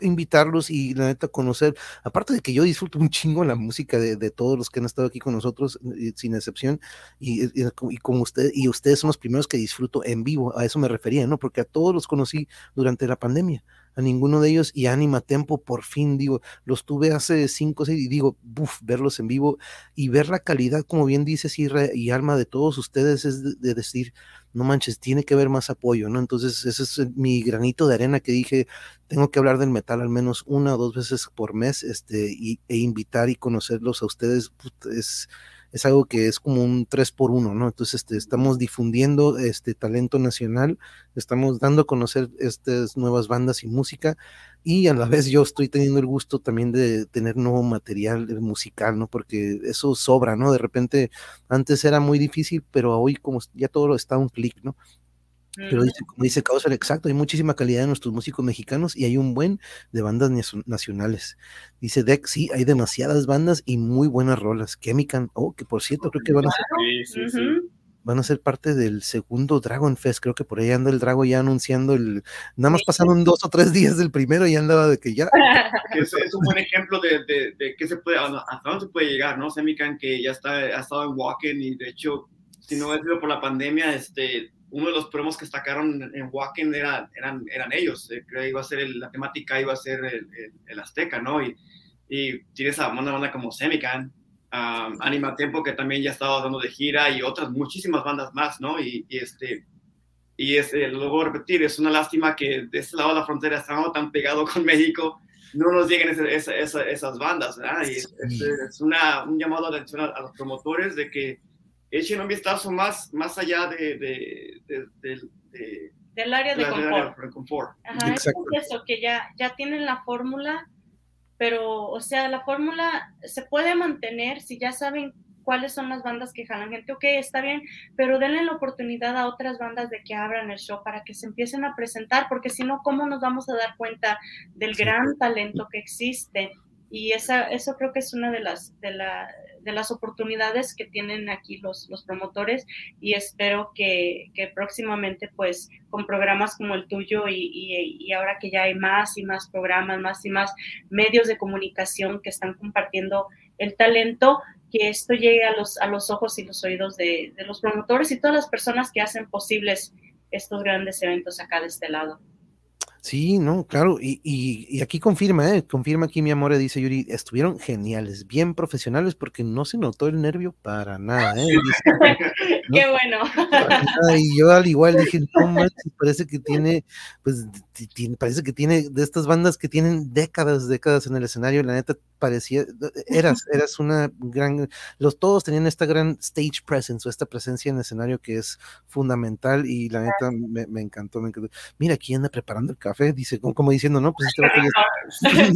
A: invitarlos y la neta conocer, aparte de que yo disfruto un chingo la música de, de todos los que han estado aquí con nosotros, sin excepción, y, y, y, como usted, y ustedes son los primeros que disfruto en vivo, a eso me refería, ¿no? Porque a todos los conocí durante la pandemia, a ninguno de ellos, y Anima Tempo, por fin, digo, los tuve hace cinco o seis, y digo, buf, verlos en vivo, y ver la calidad, como bien dice Sirra y Alma, de todos ustedes, es de, de decir, no manches, tiene que haber más apoyo, ¿no? Entonces, ese es mi granito de arena que dije, tengo que hablar del metal al menos una o dos veces por mes, este, y, e invitar y conocerlos a ustedes, es, es algo que es como un 3 por 1, ¿no? Entonces, este, estamos difundiendo este talento nacional, estamos dando a conocer estas nuevas bandas y música, y a la *laughs* vez yo estoy teniendo el gusto también de tener nuevo material musical, ¿no? Porque eso sobra, ¿no? De repente, antes era muy difícil, pero hoy como ya todo está un clic, ¿no? Pero dice, como dice Causa, exacto, hay muchísima calidad de nuestros músicos mexicanos y hay un buen de bandas nacionales. Dice Deck, sí, hay demasiadas bandas y muy buenas rolas. Chemical, oh, que por cierto, creo que van a ser, van a ser parte del segundo Dragon Fest. Creo que por ahí anda el Drago ya anunciando el. Nada más pasaron dos o tres días del primero y andaba de que ya.
C: es, es, un buen ejemplo de, de, de qué se puede, hasta dónde se puede llegar, ¿no? Semican que ya está, ha estado en Walking y de hecho, si no hubiera sido por la pandemia, este uno de los promos que destacaron en Wacken era, eran, eran ellos. Eh, creo que iba a ser la temática, iba a ser el, el, Azteca, ¿no? Y, y tienes a una banda como Semican, um, Anima Tempo, que también ya estaba dando de gira, y otras muchísimas bandas más, ¿no? Y, y este. Y es, eh, luego repetir, es una lástima que de este lado de la frontera estamos tan pegado con *laughs* México, no nos lleguen ese, esas bandas, ¿verdad? Y es, es una, un llamado de atención a los promotores de que echen un vistazo más, más allá de, de,
B: de, del área de confort. confort. Ajá, es eso, que ya, ya tienen la fórmula, pero, o sea, la fórmula se puede mantener si ya saben cuáles son las bandas que jalan gente, ok, está bien, pero denle la oportunidad a otras bandas de que abran el show para que se empiecen a presentar, porque si no, ¿cómo nos vamos a dar cuenta del gran talento que existe? Y esa, eso creo que es una de las, de, la, de las oportunidades que tienen aquí los, los promotores y espero que, que, próximamente pues con programas como el tuyo y, y, ahora que ya hay más y más programas, más y más medios de comunicación que están compartiendo el talento, que esto llegue a los, a los ojos y los oídos de, de los promotores y todas las personas que hacen posibles estos grandes eventos acá de este lado.
A: Sí, no, claro, y, y, aquí confirma, ¿eh? confirma aquí mi amor, dice Yuri, estuvieron geniales, bien profesionales, porque no se notó el nervio para nada, ¿eh? *laughs*
B: Qué bueno.
A: Y yo al igual dije, no parece que tiene, pues, parece que tiene de estas bandas que tienen décadas, décadas en el escenario, la neta parecía, eras, eras una gran, los todos tenían esta gran stage presence o esta presencia en el escenario que es fundamental y la neta me, me encantó, me encantó. Mira, aquí anda preparando el café, dice, como, diciendo, no, pues este *laughs*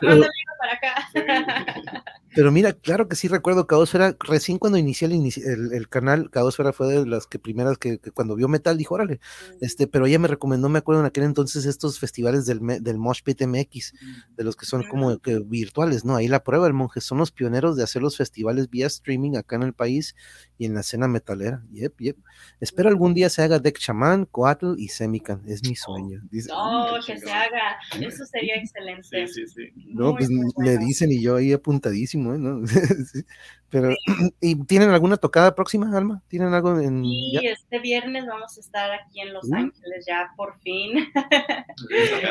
A: *laughs*
B: para acá.
A: Pero mira, claro que sí recuerdo Caosfera, recién cuando inicié el, el, canal, Caosfera fue de las que primeras que, cuando vio metal dijo, órale, este, pero ella me recomendó, me acuerdo en aquel entonces, estos festivales del, del Mosh Pit MX, de los que son como que virtuales, ¿no? Ahí la prueba, el monje, son los pioneros de hacer los festivales vía streaming acá en el país y en la escena metalera. Yep, yep. Espero algún día se haga Deck Shaman, Coatl y Semican, es mi sueño.
B: no, que se haga, *laughs* eso sería excelente.
C: Sí, sí, sí.
A: No, pues me dicen y yo ahí apuntadísimo *laughs* Pero, *clears throat* ¿y tienen alguna tocada próxima, Alma? ¿Tienen algo en.?
B: Sí, este viernes vamos a estar aquí en Los uh. Ángeles, ya por fin.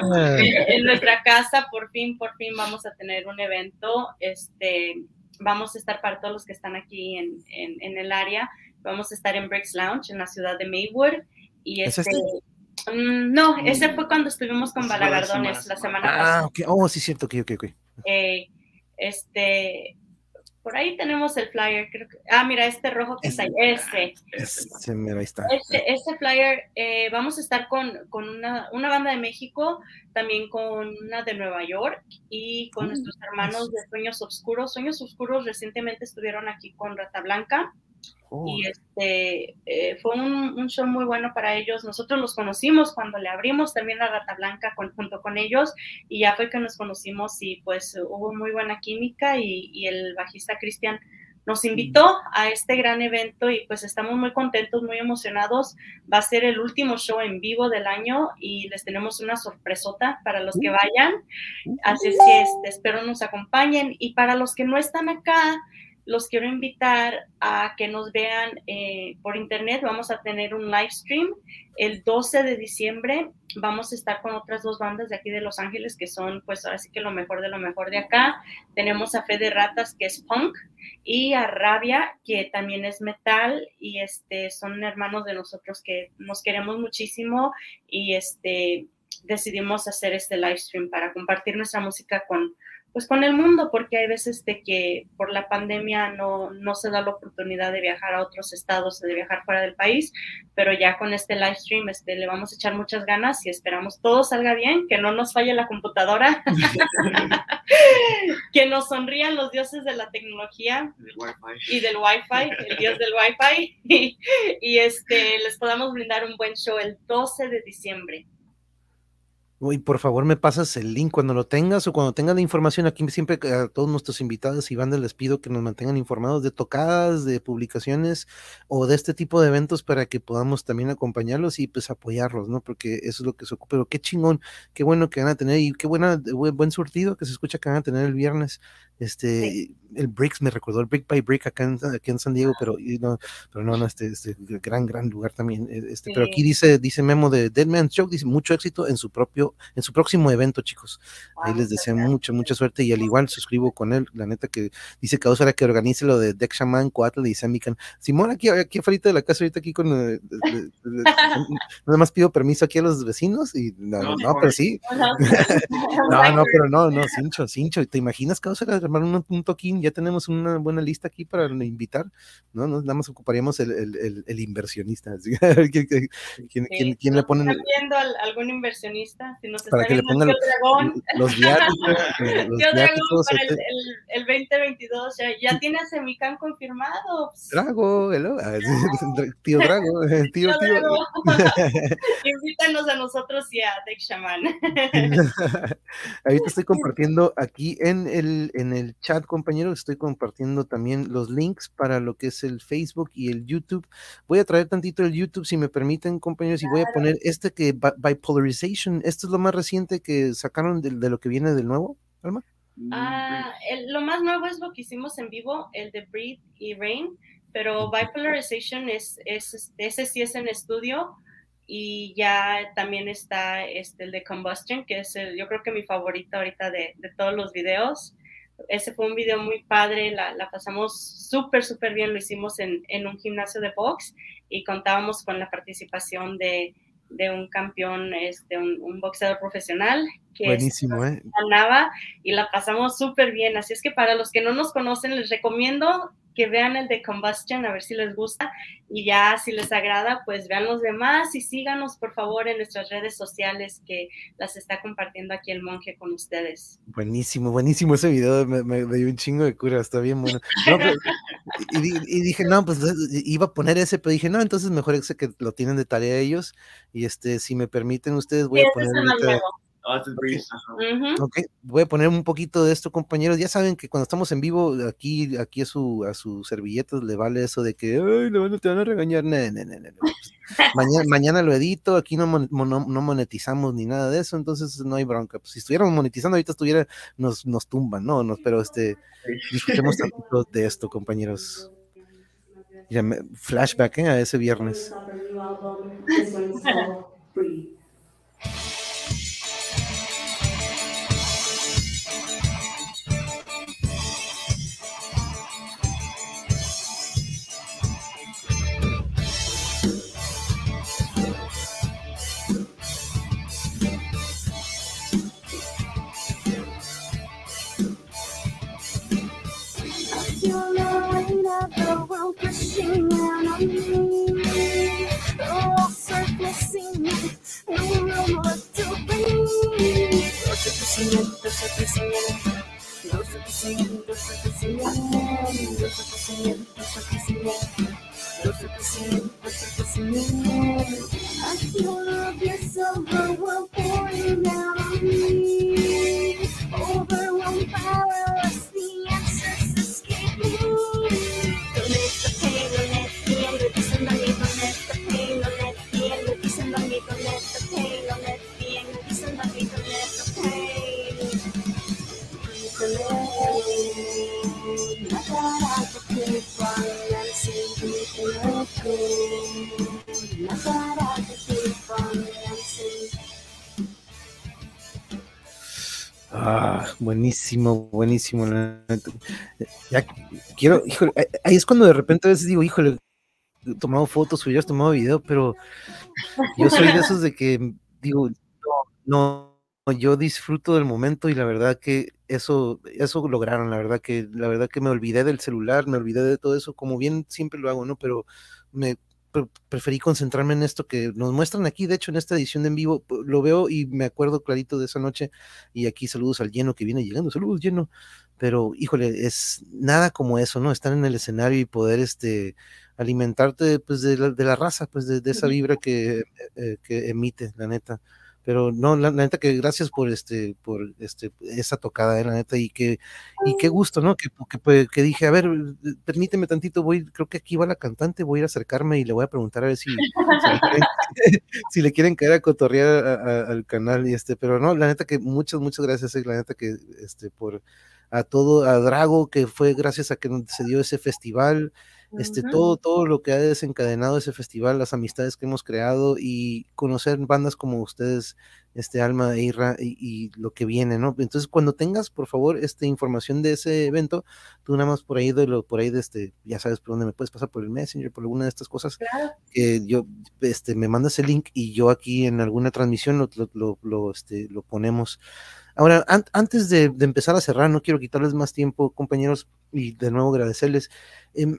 B: Ah. *laughs* en nuestra casa, por fin, por fin vamos a tener un evento. Este, vamos a estar para todos los que están aquí en, en, el área. Vamos a estar en Bricks Lounge, en la ciudad de Maywood. Y este, este? Mm, no, ese fue cuando estuvimos con Balagardones la semana pasada.
A: Ah, ok. Oh, sí, cierto, ok, ok, ok.
B: Eh, este, por ahí tenemos el flyer, creo que, ah, mira, este rojo que está ahí, este.
A: Ese, ahí está.
B: Este, este flyer, eh, vamos a estar con, con una, una, banda de México, también con una de Nueva York y con mm, nuestros hermanos de Sueños Oscuros. Sueños Oscuros recientemente estuvieron aquí con Rata Blanca. Oh. Y este eh, fue un, show muy bueno para ellos. Nosotros los conocimos cuando le abrimos también la Rata Blanca junto con ellos y ya fue que nos conocimos y pues hubo muy buena química y, el bajista Cristian nos invitó a este gran evento y pues estamos muy contentos, muy emocionados. Va a ser el último show en vivo del año y les tenemos una sorpresota para los que uh. vayan. Así es que este, espero nos acompañen y para los que no están acá, los quiero invitar a que nos vean eh, por internet. Vamos a tener un live stream el 12 de diciembre. Vamos a estar con otras dos bandas de aquí de Los Ángeles que son, pues, ahora sí que lo mejor de lo mejor de acá. Tenemos a Fe de Ratas, que es punk, y a Rabia, que también es metal, y este, son hermanos de nosotros que nos queremos muchísimo y este, decidimos hacer este live stream para compartir nuestra música con pues con el mundo, porque hay veces de que por la pandemia no, no se da la oportunidad de viajar a otros estados, de viajar fuera del país, pero ya con este live stream este, le vamos a echar muchas ganas y esperamos todo salga bien, que no nos falle la computadora, *laughs* que nos sonrían los dioses de la tecnología y del wifi, el dios del wifi, *laughs* y, y este, les podamos brindar un buen show el 12 de diciembre.
A: Uy, por favor, me pasas el link cuando lo tengas o cuando tengas la información. Aquí siempre a todos nuestros invitados y bandas les pido que nos mantengan informados de tocadas, de publicaciones o de este tipo de eventos para que podamos también acompañarlos y pues apoyarlos, ¿no? Porque eso es lo que se ocupa. Pero qué chingón, qué bueno que van a tener y qué buena, buen, surtido que se escucha que van a tener el viernes. Este, el Bricks me recordó el Brick by Brick acá en, aquí en San Diego, pero no, pero no, no, este, este gran, gran lugar también. Eh, este, pero aquí dice, dice Memo de Dead Man's Show, dice mucho éxito en su propio, en su próximo evento, chicos. Ahí les deseo mucha, mucha suerte y al igual suscribo con él, la neta que dice que ahora que organice lo de Deck Shaman, Coatl y Semican. Simón, aquí, aquí afuera de la casa, ahorita aquí con, eh, *laughs* nada más pido permiso aquí a los vecinos y no, no, no pero sí. *laughs* no, no, pero no, no, Cincho, Cincho, ¿te imaginas que ahora armar un, un toquín? Ya tenemos una buena lista aquí para invitar, ¿no? nada más ocuparíamos el, el, el, inversionista. *laughs* ¿Quién, quién,
B: sí,
A: quién le pone?
B: ¿Está viendo algún inversionista? Si nos
A: para
B: está
A: que le pongan los viáticos. *laughs* los viáticos
B: para el,
A: este-
B: el, el 2022, ya, ya tiene a Semican confirmado.
A: Drago, hello. Ah, sí, *laughs* tío Drago, eh, tío,
B: Tío. Drago. Invítanos a nosotros y a Deck Shaman.
A: Ahorita estoy compartiendo aquí en el, en el chat, compañeros, estoy compartiendo también los links para lo que es el Facebook y el YouTube. Voy a traer tantito el YouTube, si me permiten, compañeros, y voy a poner este que Bi- Bipolarization. Esto es lo más reciente que sacaron de, de lo que viene del nuevo, Alma.
B: Ah, el- lo más nuevo es lo que hicimos en vivo, el de Breathe y Rain, pero Bipolarization es, es, ese sí es en estudio y ya también está este, el de Combustion, que es el, yo creo que mi favorito ahorita de, de todos los videos. Ese fue un video muy padre, la, la pasamos súper, súper bien, lo hicimos en, en un gimnasio de box y contábamos con la participación de, de un campeón, este, un, un boxeador profesional que es-
A: ¿eh?
B: Nava y la pasamos súper bien. Así es que para los que no nos conocen, les recomiendo que vean el de Combustion, a ver si les gusta. Y ya si les agrada, pues vean los demás y síganos por favor en nuestras redes sociales que las está compartiendo aquí el monje con ustedes.
A: Buenísimo, buenísimo ese video, me, me- me dio un chingo de cura, está bien bueno. No, pero- y, di- y dije, no, pues iba a poner ese, pero dije, no, entonces mejor ese que lo tienen de tarea ellos. Y este, si me permiten ustedes, voy a poner
B: es el más
A: ahorita-
B: nuevo.
C: Ah, este es Breeze, ajá.
B: Ujú.
A: Ok, voy a poner un poquito de esto, compañeros. Ya saben que cuando estamos en vivo, aquí, aquí a su, a sus servilletas le vale eso de que, ay, a- te van a regañar. No, no, no, no, no. Pues, *laughs* mañana, mañana lo edito, aquí no, mon- no, no monetizamos ni nada de eso, entonces no hay bronca. Pues si estuviéramos monetizando, ahorita estuviera, nos, nos tumban, ¿no? Nos, pero este, disfrutemos *laughs* tantito de esto, compañeros. Ya me- flashback ¿eh? a ese viernes. *laughs*
D: world pushing down on me. The walls surfacing, no room left to breathe. Lo suficiente, suficiente. Lo suficiente, suficiente. Lo suficiente, suficiente. Lo suficiente, suficiente. I feel the abyss of the world pouring down on me. Overwhelmed,
A: Ah, buenísimo, buenísimo. Ya quiero, híjole, ahí- es cuando de repente a veces digo, híjole, he tomado fotos, hubieras tomado video, pero yo soy de esos de que digo, no, no, yo disfruto del momento y la verdad que eso, eso lograron, la verdad que, la verdad que me olvidé del celular, me olvidé de todo eso, como bien siempre lo hago, ¿no? Pero me preferí concentrarme en esto que nos muestran aquí, de hecho, en esta edición de en vivo, lo veo y me acuerdo clarito de esa noche, y aquí saludos al lleno que viene llegando, saludos lleno, pero híjole, es nada como eso, ¿no? Estar en el escenario y poder, este, alimentarte, pues, de la, de la raza, pues, de, de esa vibra que, eh, que emite, la neta. Pero no, la, la neta que gracias por este, por este, esa tocada, eh, la neta, y que, y qué gusto, ¿no? Que, que, que dije, a ver, eh, permíteme tantito, voy, creo que aquí va la cantante, voy a ir a acercarme y le voy a preguntar a ver si, si le quieren, *laughs* si le quieren caer a cotorrear a- a- al canal y este, pero no, la neta que muchas, muchas gracias, eh, la neta que este, por a todo, a Drago, que fue gracias a que se dio ese festival, este, todo, todo lo que ha desencadenado ese festival, las amistades que hemos creado y conocer bandas como ustedes, este Alma e Irra y, y lo que viene, ¿no? Entonces, cuando tengas, por favor, esta información de ese evento, tú nada más por ahí de lo, por ahí de este, ya sabes por dónde me puedes pasar por el Messenger, por alguna de estas cosas,
B: Claro.
A: que yo, este, me mandas el link y yo aquí en alguna transmisión lo, lo, lo, lo, este, lo ponemos. Ahora, an- antes de, de empezar a cerrar, no quiero quitarles más tiempo, compañeros, y de nuevo agradecerles. Em,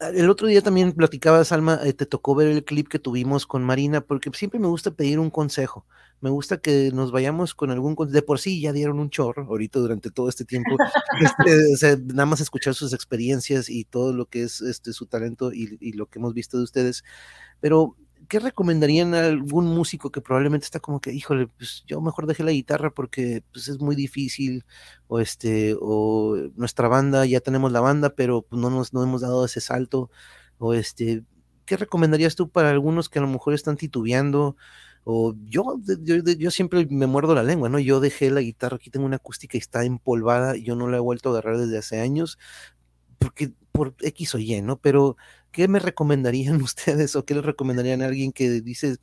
A: el otro día también platicabas, Alma, eh, te tocó ver el clip que tuvimos con Marina, porque siempre me gusta pedir un consejo. Me gusta que nos vayamos con algún consejo. De por sí ya dieron un chorro ahorita durante todo este tiempo. *laughs* Este, o sea, nada más escuchar sus experiencias y todo lo que es este, su talento y, y lo que hemos visto de ustedes. Pero, ¿qué recomendarían a algún músico que probablemente está como que, híjole, pues yo mejor dejé la guitarra porque pues, es muy difícil, o este, o nuestra banda, ya tenemos la banda, pero pues, no nos no hemos dado ese salto, o este, ¿qué recomendarías tú para algunos que a lo mejor están titubeando? O yo, yo, yo siempre me muerdo la lengua, ¿no? Yo dejé la guitarra, aquí tengo una acústica y está empolvada, yo no la he vuelto a agarrar desde hace años, porque por X o Y, ¿no? Pero, ¿qué me recomendarían *laughs* ustedes o qué le recomendarían a alguien que dice,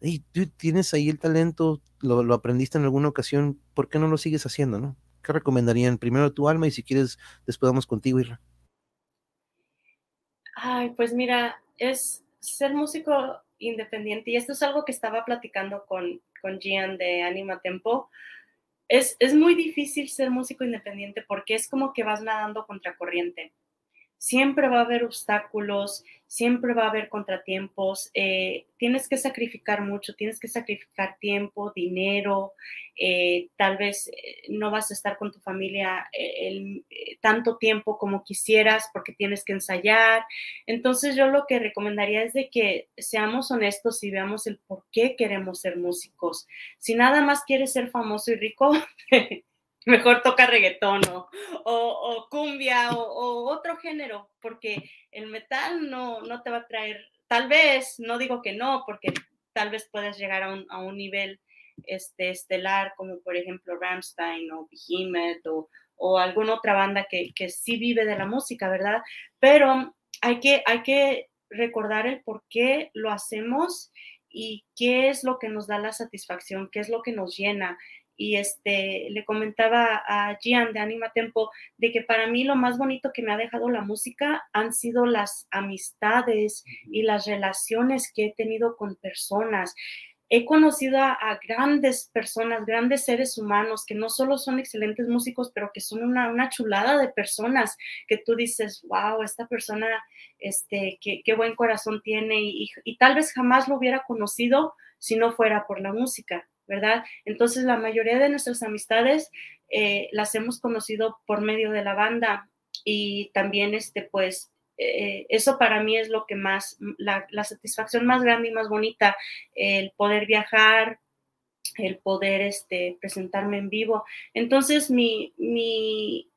A: hey, tú tienes ahí el talento, lo, aprendiste en alguna ocasión, ¿por qué no lo sigues haciendo, no? ¿Qué recomendarían? Primero tu alma y si quieres, después vamos contigo, Irra.
B: Ay, pues mira, es ser músico independiente y esto es algo que estaba platicando con, con Gian de Anima Tempo. Es, es muy difícil ser músico independiente porque es como que vas nadando contracorriente. Siempre va a haber obstáculos, siempre va a haber contratiempos, eh, tienes que sacrificar mucho, tienes que sacrificar tiempo, dinero, eh, tal vez eh, no vas a estar con tu familia tanto tiempo como quisieras porque tienes que ensayar. Entonces yo lo que recomendaría es de que seamos honestos y veamos el por qué queremos ser músicos. Si nada más quieres ser famoso y rico, *laughs* mejor toca reggaetón o, cumbia o, otro género, porque el metal no, no te va a traer, tal vez, no digo que no, porque tal vez puedes llegar a un, a un nivel este, estelar, como por ejemplo Rammstein o Behemoth o, o alguna otra banda que, que sí vive de la música, ¿verdad? Pero hay que, hay que recordar el por qué lo hacemos y qué es lo que nos da la satisfacción, qué es lo que nos llena y este, le comentaba a Gian de Anima Tempo de que para mí lo más bonito que me ha dejado la música han sido las amistades y las relaciones que he tenido con personas. He conocido a, a grandes personas, grandes seres humanos que no solo son excelentes músicos, pero que son una, una chulada de personas que tú dices, wow, esta persona, este, qué, qué buen corazón tiene y, y, y tal vez jamás lo hubiera conocido si no fuera por la música. ¿Verdad? Entonces, la mayoría de nuestras amistades eh, las hemos conocido por medio de la banda y también, este, pues, eh, eso para mí es lo que más, la, la, satisfacción más grande y más bonita, el poder viajar, el poder este, presentarme en vivo. Entonces, mi, mi,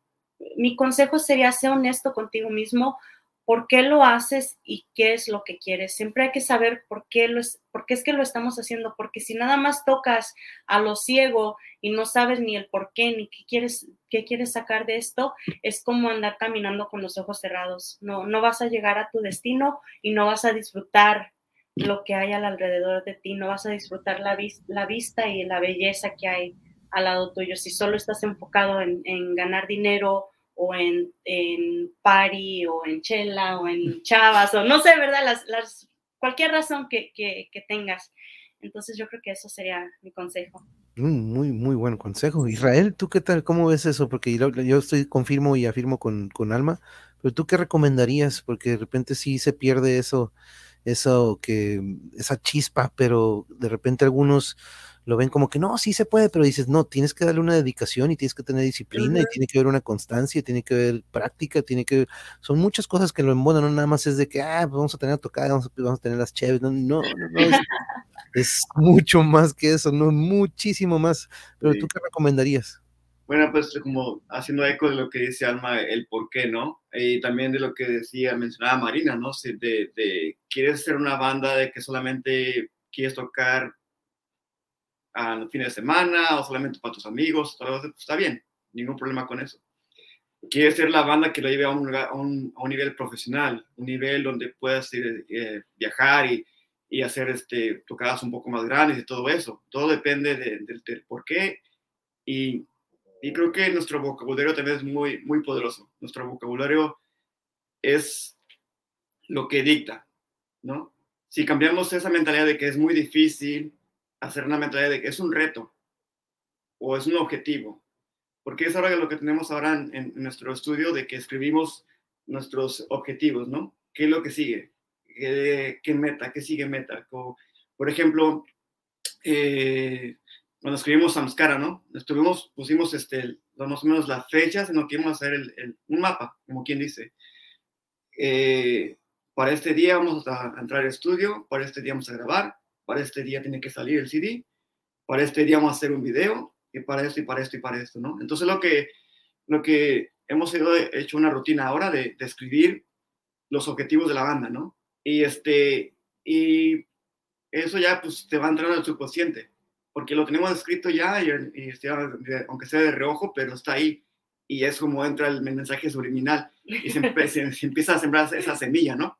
B: mi consejo sería ser honesto contigo mismo, por qué lo haces y qué es lo que quieres. Siempre hay que saber por qué, lo es, por qué es que lo estamos haciendo, porque si nada más tocas a lo ciego y no sabes ni el por qué ni qué quieres, qué quieres sacar de esto, es como andar caminando con los ojos cerrados. No, no vas a llegar a tu destino y no vas a disfrutar lo que hay al alrededor de ti, no vas a disfrutar la, vis la vista y la belleza que hay al lado tuyo. Si solo estás enfocado en, en ganar dinero, o en, en party o en chela o en chavas o no sé, ¿verdad? Las, las, cualquier razón que, que, tengas. Entonces yo creo que eso sería mi consejo.
A: Un muy, muy buen consejo. Israel, ¿tú qué tal? ¿Cómo ves eso? Porque yo, yo estoy, confirmo y afirmo con, con Alma, pero ¿tú qué recomendarías? Porque de repente sí se pierde eso, eso que, esa chispa, pero de repente algunos lo ven como que no, sí se puede, pero dices, no, tienes que darle una dedicación y tienes que tener disciplina y tiene que haber una constancia, tiene que haber práctica, tiene que, son muchas cosas que lo embonan, no nada más es de que, ah, pues vamos a tener a tocar, vamos a, vamos a tener las chéves, no, no, no, no, es, *laughs* es mucho más que eso, no, muchísimo más. Pero tú
C: Sí.
A: qué recomendarías?
C: Bueno, pues como haciendo eco de lo que dice Alma, el por qué, ¿no? Y también de lo que decía, mencionaba Marina, ¿no? Si De, de, quieres ser una banda de que solamente quieres tocar a los fines de semana o solamente para tus amigos, todo pues, está bien, ningún problema con eso. Quieres ser la banda que lo lleve a un, a un, a un nivel profesional, un nivel donde puedas ir, eh, viajar y, y hacer este, tocadas un poco más grandes y todo eso. Todo depende de- del del por qué y y creo que nuestro vocabulario también es muy, muy poderoso. Nuestro vocabulario es lo que dicta, ¿no? Si cambiamos esa mentalidad de que es muy difícil, hacer una mentalidad de que es un reto o es un objetivo, porque es ahora lo que tenemos ahora en, nuestro estudio de que escribimos nuestros objetivos, ¿no? ¿Qué es lo que sigue? ¿Qué, meta? ¿Qué sigue meta? Como, por ejemplo, eh, cuando escribimos Samskara, ¿no? Estuvimos, pusimos este, más o menos las fechas en lo que a hacer el, un mapa, como quien dice. Eh, para este día vamos a entrar al estudio, para este día vamos a grabar, para este día tiene que salir el CD, para este día vamos a hacer un video, y para esto, y para esto, y para esto, ¿no? Entonces lo que, lo que hemos hecho una rutina ahora de, de escribir los objetivos de la banda, ¿no? Y este, y eso ya pues te va entrando al subconsciente, porque lo tenemos escrito ya, y, y aunque sea de reojo, pero está ahí, y es como entra el mensaje subliminal, y se, se, se empieza a sembrar esa semilla, ¿no?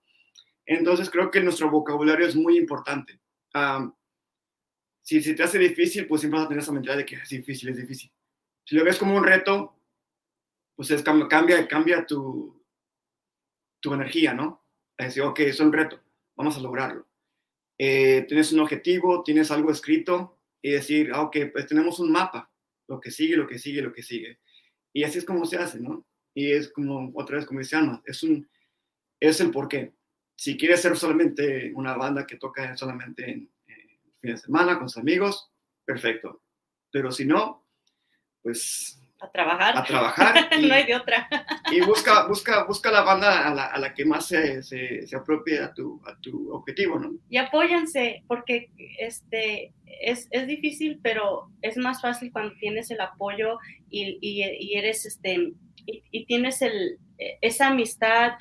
C: Entonces creo que nuestro vocabulario es muy importante. Um, si, si te hace difícil, pues siempre vas a tener esa mentalidad de que es difícil, es difícil. Si lo ves como un reto, pues es, cambia, cambia tu, tu energía, ¿no? Es decir, ok, es un reto, vamos a lograrlo. Eh, tienes un objetivo, tienes algo escrito y decir, ah, ok, pues tenemos un mapa, lo que sigue, lo que sigue, lo que sigue. Y así es como se hace, ¿no? Y es como, otra vez, como dice Alma, es, un, es el porqué. Si quieres ser solamente una banda que toca solamente en, en fin de semana con sus amigos, perfecto. Pero si no, pues
B: a trabajar.
C: A trabajar. *laughs*
B: Y, no hay de otra.
C: y busca, busca, busca la banda a la, a la que más se, se, se, apropie a tu, a tu objetivo, ¿no?
B: Y apóyanse, porque este, es, es difícil, pero es más fácil cuando tienes el apoyo y, y, y eres, este, y, y, tienes el, esa amistad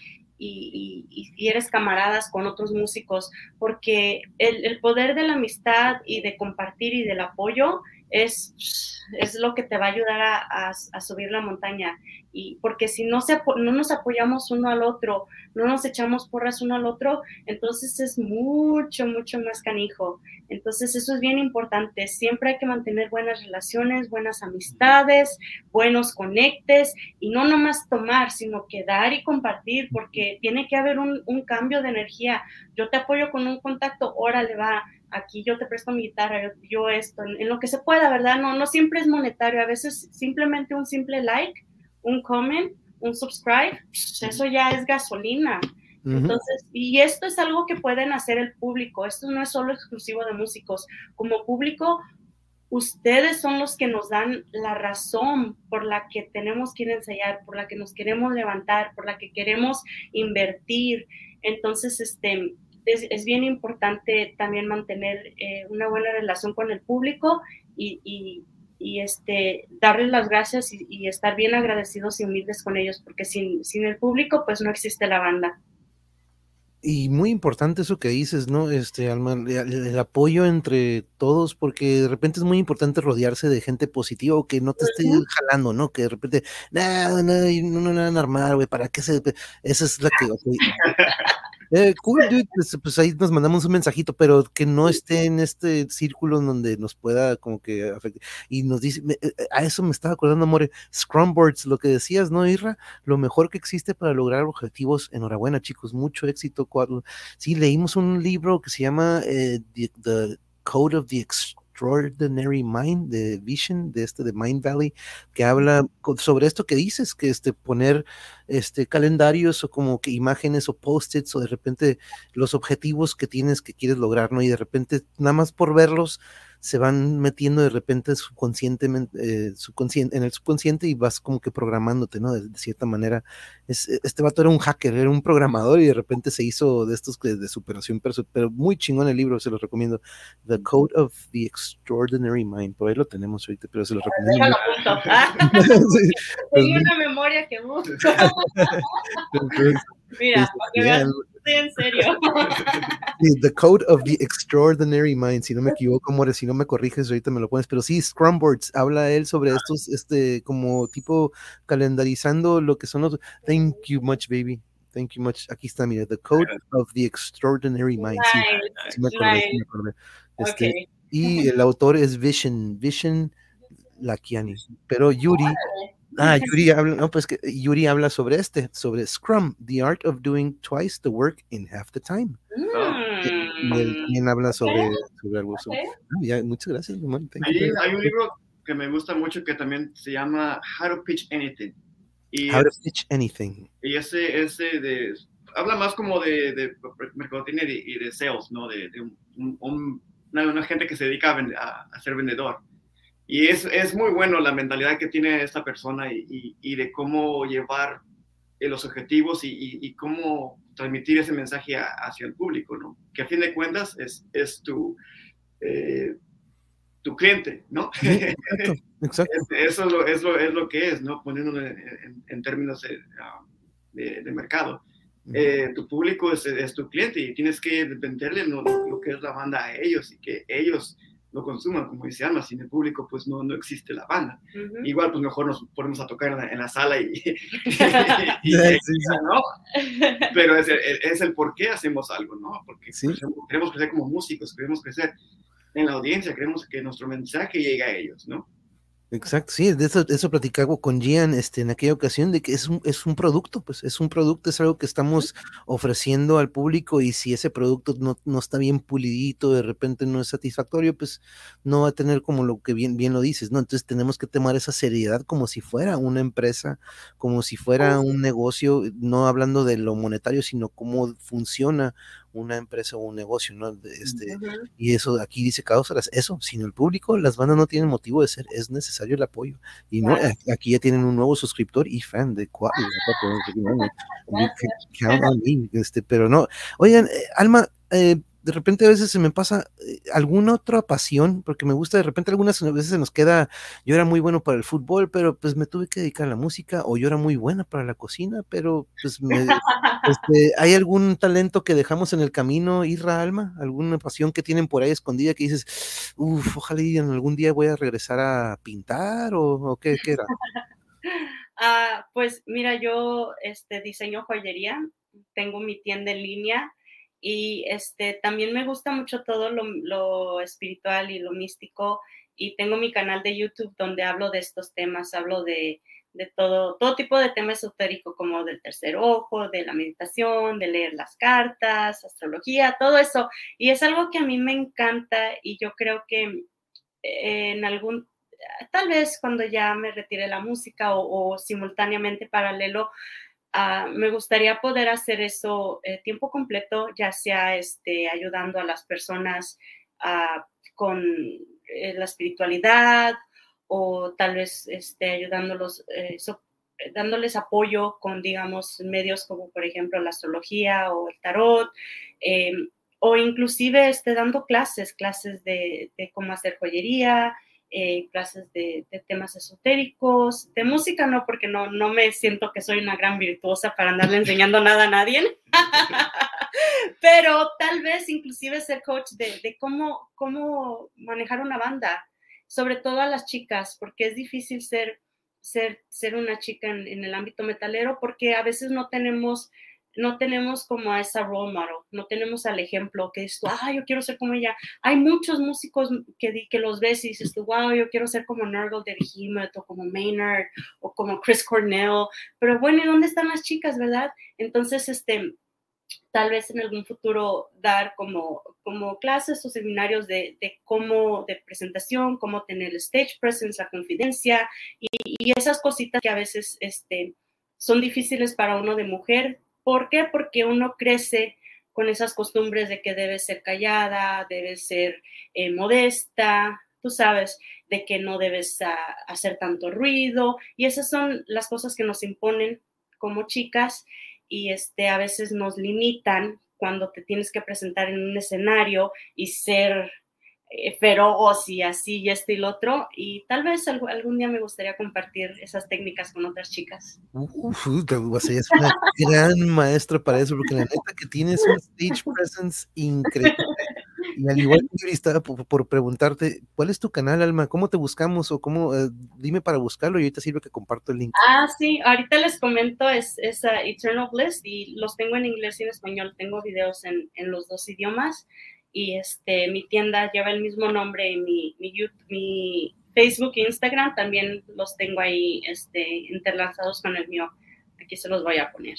B: y, y, eres camaradas con otros músicos, porque el, el poder de la amistad y de compartir y del apoyo es, es lo que te va a ayudar a, a, subir la montaña. Y porque si no, se, no nos apoyamos uno al otro, no nos echamos porras uno al otro, entonces es mucho, mucho más canijo. Entonces eso es bien importante. Siempre hay que mantener buenas relaciones, buenas amistades, buenos conectes y no nomás tomar, sino que dar y compartir, porque tiene que haber un, un cambio de energía. Yo te apoyo con un contacto, órale, va, aquí yo te presto mi guitarra, yo, esto, en, en, lo que se pueda, ¿verdad? No, no siempre es monetario, a veces simplemente un simple like, un comment, un subscribe, eso ya es gasolina. Uh -huh. Entonces, y esto es algo que pueden hacer el público, esto no es solo exclusivo de músicos, como público, ustedes son los que nos dan la razón por la que tenemos que ensayar, por la que nos queremos levantar, por la que queremos invertir. Entonces, este, es, es, bien importante también mantener eh, una buena relación con el público y, y, y este, darles las gracias y, y, estar bien agradecidos y humildes con ellos, porque sin, sin el público pues no existe la banda.
A: Y muy importante eso que dices, ¿no? Este, Alma, el, el, apoyo entre todos, porque de repente es muy importante rodearse de gente positiva o que no te esté jalando, ¿no? Que de repente, nada, no, no, no, normal, güey, ¿para qué se...? Esa es la que... Okay. Eh, cool, dude, pues, pues, ahí nos mandamos un mensajito, pero que no esté en este círculo donde nos pueda como que afectar. Y nos dice, me, a eso me estaba acordando, amore, Scrumboards, lo que decías, ¿no, Irra? Lo mejor que existe para lograr objetivos. Enhorabuena, chicos, mucho éxito. Sí, leímos un libro que se llama eh, the, the, Code of the Extraordinary Mind de Vision, de este de Mind Valley, que habla sobre esto que dices, que este poner este calendarios o como que imágenes o post-its o de repente los objetivos que tienes que quieres lograr, ¿no? Y de repente nada más por verlos se van metiendo de repente subconscientemente, eh, en el subconsciente y vas como que programándote, ¿no? De, de cierta manera. Es, este vato era un hacker, era un programador y de repente se hizo de estos que de superación, pero, pero muy chingón el libro, se los recomiendo. The Code of the Extraordinary Mind, por ahí lo tenemos ahorita, pero se los recomiendo.
B: Déjalo apunto. *laughs* Ah,
A: Sí, pues, *laughs*
B: una memoria que busco. *laughs*
A: entonces,
B: Mira,
A: este,
B: para que veas, estoy en serio.
A: Sí, The Code of the Extraordinary Mind, si no me equivoco, More, si no me corriges, ahorita me lo pones, pero sí, Scrumboards, habla él sobre estos, este, como tipo calendarizando lo que son los, thank you much, baby, thank you much, aquí está, mira, The Code of the Extraordinary Mind, sí, sí me acordé, sí me acordé. Este. Y el autor es Vision, Vision Lakiani, pero Yuri, ah, Yuri habla, no, pues que Yuri habla sobre este, sobre Scrum, the art of doing twice the work in half the time. Y él
B: Mm,
A: también habla sobre, sobre algo. sobre-. Ah, ya, muchas gracias,
C: Hay, un libro que me gusta mucho que también se llama How to Pitch Anything. Y,
A: How to pitch anything.
C: y ese, ese de, habla más como de, de mercadotecnia y de, sales, ¿no? De, de un- un- una, una gente que se dedica a, vend- a- a ser vendedor. Y es, es muy bueno la mentalidad que tiene esta persona y, y- y de cómo llevar eh, los objetivos y, y- cómo transmitir ese mensaje a- hacia el público, ¿no? Que a fin de cuentas es, es tu, eh, tu cliente, ¿no?
A: Exacto, *laughs* exacto.
C: Es- Eso es lo, es lo, es lo que es, ¿no? Poniéndolo en, en- en términos de, ah, de- de mercado. Eh, tu público es, es tu cliente y tienes que venderle lo, lo que es la banda a ellos y que ellos lo consuman, como dice Alma, sin el público pues no, no existe la banda. Igual pues mejor nos ponemos a tocar en la, en la sala y, *laughs* *laughs* y- y-
A: Sí, sí.
C: ¿no? Pero es el, es el por qué hacemos algo, ¿no? Porque
A: Sí.
C: queremos crecer como músicos, queremos crecer en la audiencia, queremos que nuestro mensaje llegue a ellos, ¿no?
A: Exacto, sí, de eso, de eso platicaba con Gian este, en aquella ocasión, de que es un, es un producto, pues es un producto, es algo que estamos ofreciendo al público y si ese producto no, no está bien pulidito, de repente no es satisfactorio, pues no va a tener como lo que bien, bien lo dices, ¿no? Entonces tenemos que tomar esa seriedad como si fuera una empresa, como si fuera un negocio, no hablando de lo monetario, sino cómo funciona una empresa o un negocio, ¿no? Este,
B: Ujú.
A: y eso aquí dice Cáusaras, eso, sin el público, las bandas no tienen motivo de ser, es necesario el apoyo. Y no, aquí ya tienen un nuevo suscriptor y fan de cuatro. *laughs* este, pero no. Oigan, eh, Alma, eh, de repente a veces se me pasa eh, alguna otra pasión, porque me gusta, de repente algunas veces se nos queda, yo era muy bueno para el fútbol, pero pues me tuve que dedicar a la música, o yo era muy buena para la cocina, pero pues me, *laughs* este, ¿hay algún talento que dejamos en el camino, Irra Alma? ¿Alguna pasión que tienen por ahí escondida que dices, uff, ojalá y en algún día voy a regresar a pintar o, o qué, qué era? *laughs*
B: Ah, pues mira, yo este, diseño joyería, tengo mi tienda en línea y este, también me gusta mucho todo lo, espiritual y lo místico y tengo mi canal de YouTube donde hablo de estos temas, hablo de, de todo, todo tipo de tema esotérico como del tercer ojo, de la meditación, de leer las cartas, astrología, todo eso. Y es algo que a mí me encanta y yo creo que eh, en algún, tal vez cuando ya me retire la música o simultáneamente paralelo, ah, me gustaría poder hacer eso eh, tiempo completo, ya sea este, ayudando a las personas ah, con eh, la espiritualidad o tal vez este, ayudándolos, eh, dándoles apoyo con, digamos, medios como por ejemplo la astrología o el tarot, eh, o inclusive este, dando clases, clases de cómo hacer joyería, eh, clases de, de temas esotéricos, de música no, porque no, no me siento que soy una gran virtuosa para andarle *laughs* enseñando nada a nadie, *laughs* pero tal vez inclusive ser coach de, de cómo, cómo manejar una banda, sobre todo a las chicas, porque es difícil ser, ser, ser una chica en, en el ámbito metalero, porque a veces no tenemos no tenemos como a esa role model, no tenemos al ejemplo que es, ah, yo quiero ser como ella. Hay muchos músicos que, que los ves y dices, wow, yo quiero ser como Nurgle de Behemoth o como Maynard o como Chris Cornell, pero bueno, ¿y dónde están las chicas, verdad? Entonces, este, tal vez en algún futuro dar como, como clases o seminarios de, de cómo, de presentación, cómo tener el stage presence, la confidencia y, y esas cositas que a veces este, son difíciles para uno de mujer. ¿Por qué? Porque uno crece con esas costumbres de que debe ser callada, debe ser eh, modesta, tú sabes, de que no debes hacer tanto ruido y esas son las cosas que nos imponen como chicas y este, a veces nos limitan cuando te tienes que presentar en un escenario y ser eh, feroz y así y este y lo otro. Y tal vez algún, día me gustaría compartir esas técnicas con otras chicas.
A: Uf, te- o sea, es una *laughs* gran maestra para eso, porque la neta que tienes un stage presence increíble. Y al igual que estaba por, por preguntarte, ¿cuál es tu canal, Alma? ¿Cómo te buscamos? O cómo, eh, dime para buscarlo y ahorita sirve que comparto el link.
B: Ah, sí, ahorita les comento, es, es ah, Eternal Bliss y los tengo en inglés y en español. Tengo videos en, en los dos idiomas y este, mi tienda lleva el mismo nombre y mi, mi, YouTube- mi Facebook e Instagram también los tengo ahí este, interlazados con el mío. Aquí se los voy a poner.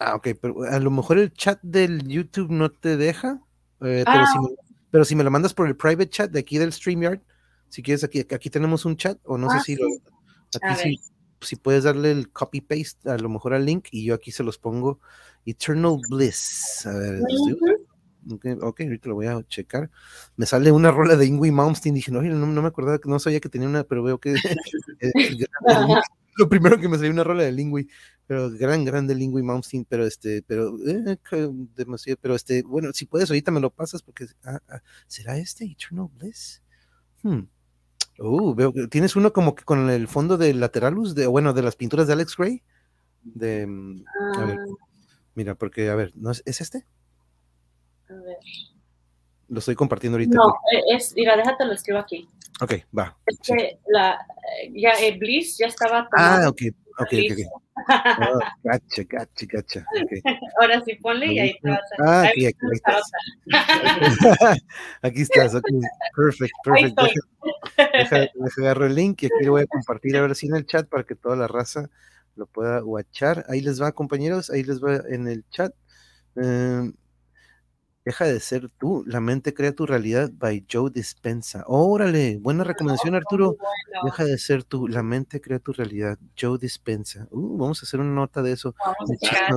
A: Ah, ok, pero a lo mejor el chat del YouTube no te deja, eh, pero,
B: Ah.
A: si me, pero si me lo mandas por el private chat de aquí del StreamYard, si quieres, aquí, aquí tenemos un chat, o no
B: Ah,
A: sé si,
B: sí.
A: lo-
B: A
A: aquí sí, si puedes darle el copy paste a lo mejor al link y yo aquí se los pongo. Eternal Bliss. A ver, estoy-
B: Ujú.
A: Ok, ahorita lo voy a checar. Me sale una rola de Ingui Malmsteen. Dije, no, no, no me acordaba, que no sabía que tenía una, pero veo que *laughs* *laughs* grande, lo primero que me salió una rola de Lingui, pero gran, grande Lingui Malmsteen, pero este, pero eh, demasiado, pero este, bueno, si puedes, ahorita me lo pasas porque, ah, ah, ¿será este Eternal Bliss? Hmm. Uh, veo que tienes uno como que con el fondo de Lateralus, de, bueno, de las pinturas de Alex Gray. De, mm, a ver,
B: Ah,
A: mira, porque, a ver, ¿no es, ¿es este?
B: A ver.
A: Lo estoy compartiendo ahorita.
B: No, eh, es, mira, déjate lo escribo aquí.
A: Ok, va.
B: Es
A: sí.
B: que la, ya eh, Bliss ya estaba
A: Ah, ok, ok, ok. ok. Oh, gacha, gacha. *laughs*
B: Ahora sí ponle y ahí te vas a.
A: Ah, aquí, aquí,
B: la
A: estás. *laughs* aquí estás, ok. Perfect, perfect. Deja, deja, deja agarro el link y aquí lo voy a *laughs* compartir ahora sí en el chat para que toda la raza lo pueda watchar. Ahí les va, compañeros, ahí les va en el chat. Em, deja de ser tú, la mente crea tu realidad by Joe Dispensa. Órale, buena recomendación, Arturo. Deja de ser tú, la mente crea tu realidad. Joe Dispensa. Uh, vamos a hacer una nota de eso.
B: vamos a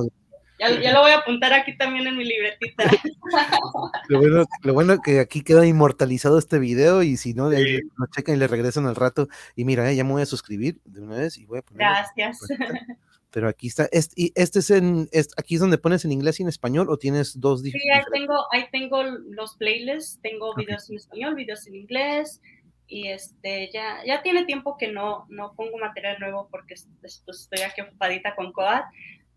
B: Ya, ya lo voy a apuntar aquí también en mi libretita. *laughs*
A: Lo bueno, lo bueno que aquí queda inmortalizado este video y si no, de ahí lo checan y le regresan al rato. Y mira, eh, ya me voy a suscribir de una vez y voy a poner.
B: Gracias. *laughs*
A: Pero aquí está. Este, y este es en. es- aquí es donde pones en inglés y en español o tienes dos dif-
B: Sí, ahí
A: diferentes?
B: tengo, ahí tengo los playlists, tengo
A: Ok.
B: videos en español, videos en inglés. Y este, ya, ya tiene tiempo que no, no pongo material nuevo porque es- es- pues, estoy aquí ocupadita con COAD.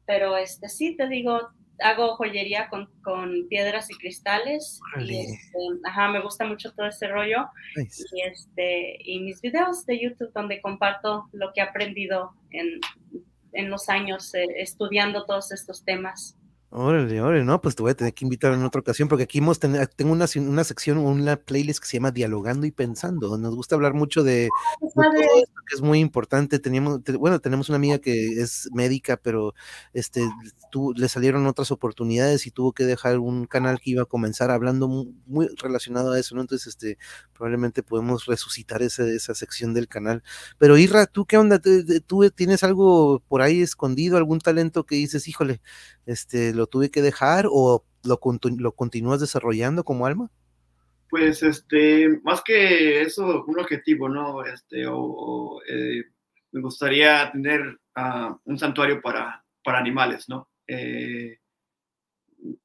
B: Pero este, sí, te digo, hago joyería con, con piedras y cristales. Y
A: Órale.
B: este, ajá, me gusta mucho todo ese rollo.
A: Nice.
B: y este y mis videos de YouTube donde comparto lo que he aprendido en, en los años eh, estudiando todos estos temas.
A: Órale, órale, no, pues te voy a tener que invitar en otra ocasión porque aquí hemos ten- tengo una, una sección, una playlist que se llama Dialogando y Pensando. Nos gusta hablar mucho de, de todo esto que es muy importante. Teníamos, te- bueno, tenemos una amiga que es médica, pero este, tu- le salieron otras oportunidades y tuvo que dejar un canal que iba a comenzar hablando mu- muy, relacionado a eso, ¿no? Entonces, este, probablemente podemos resucitar ese- esa sección del canal. Pero Irra, ¿tú qué onda? ¿Tú, tú tienes algo por ahí escondido, algún talento que dices, híjole, este, lo tuve que dejar o lo, lo continúas desarrollando como alma?
C: Pues, este, más que eso, un objetivo, ¿no? Este, o, o, eh, me gustaría tener ah, un santuario para, para animales, ¿no? Eh,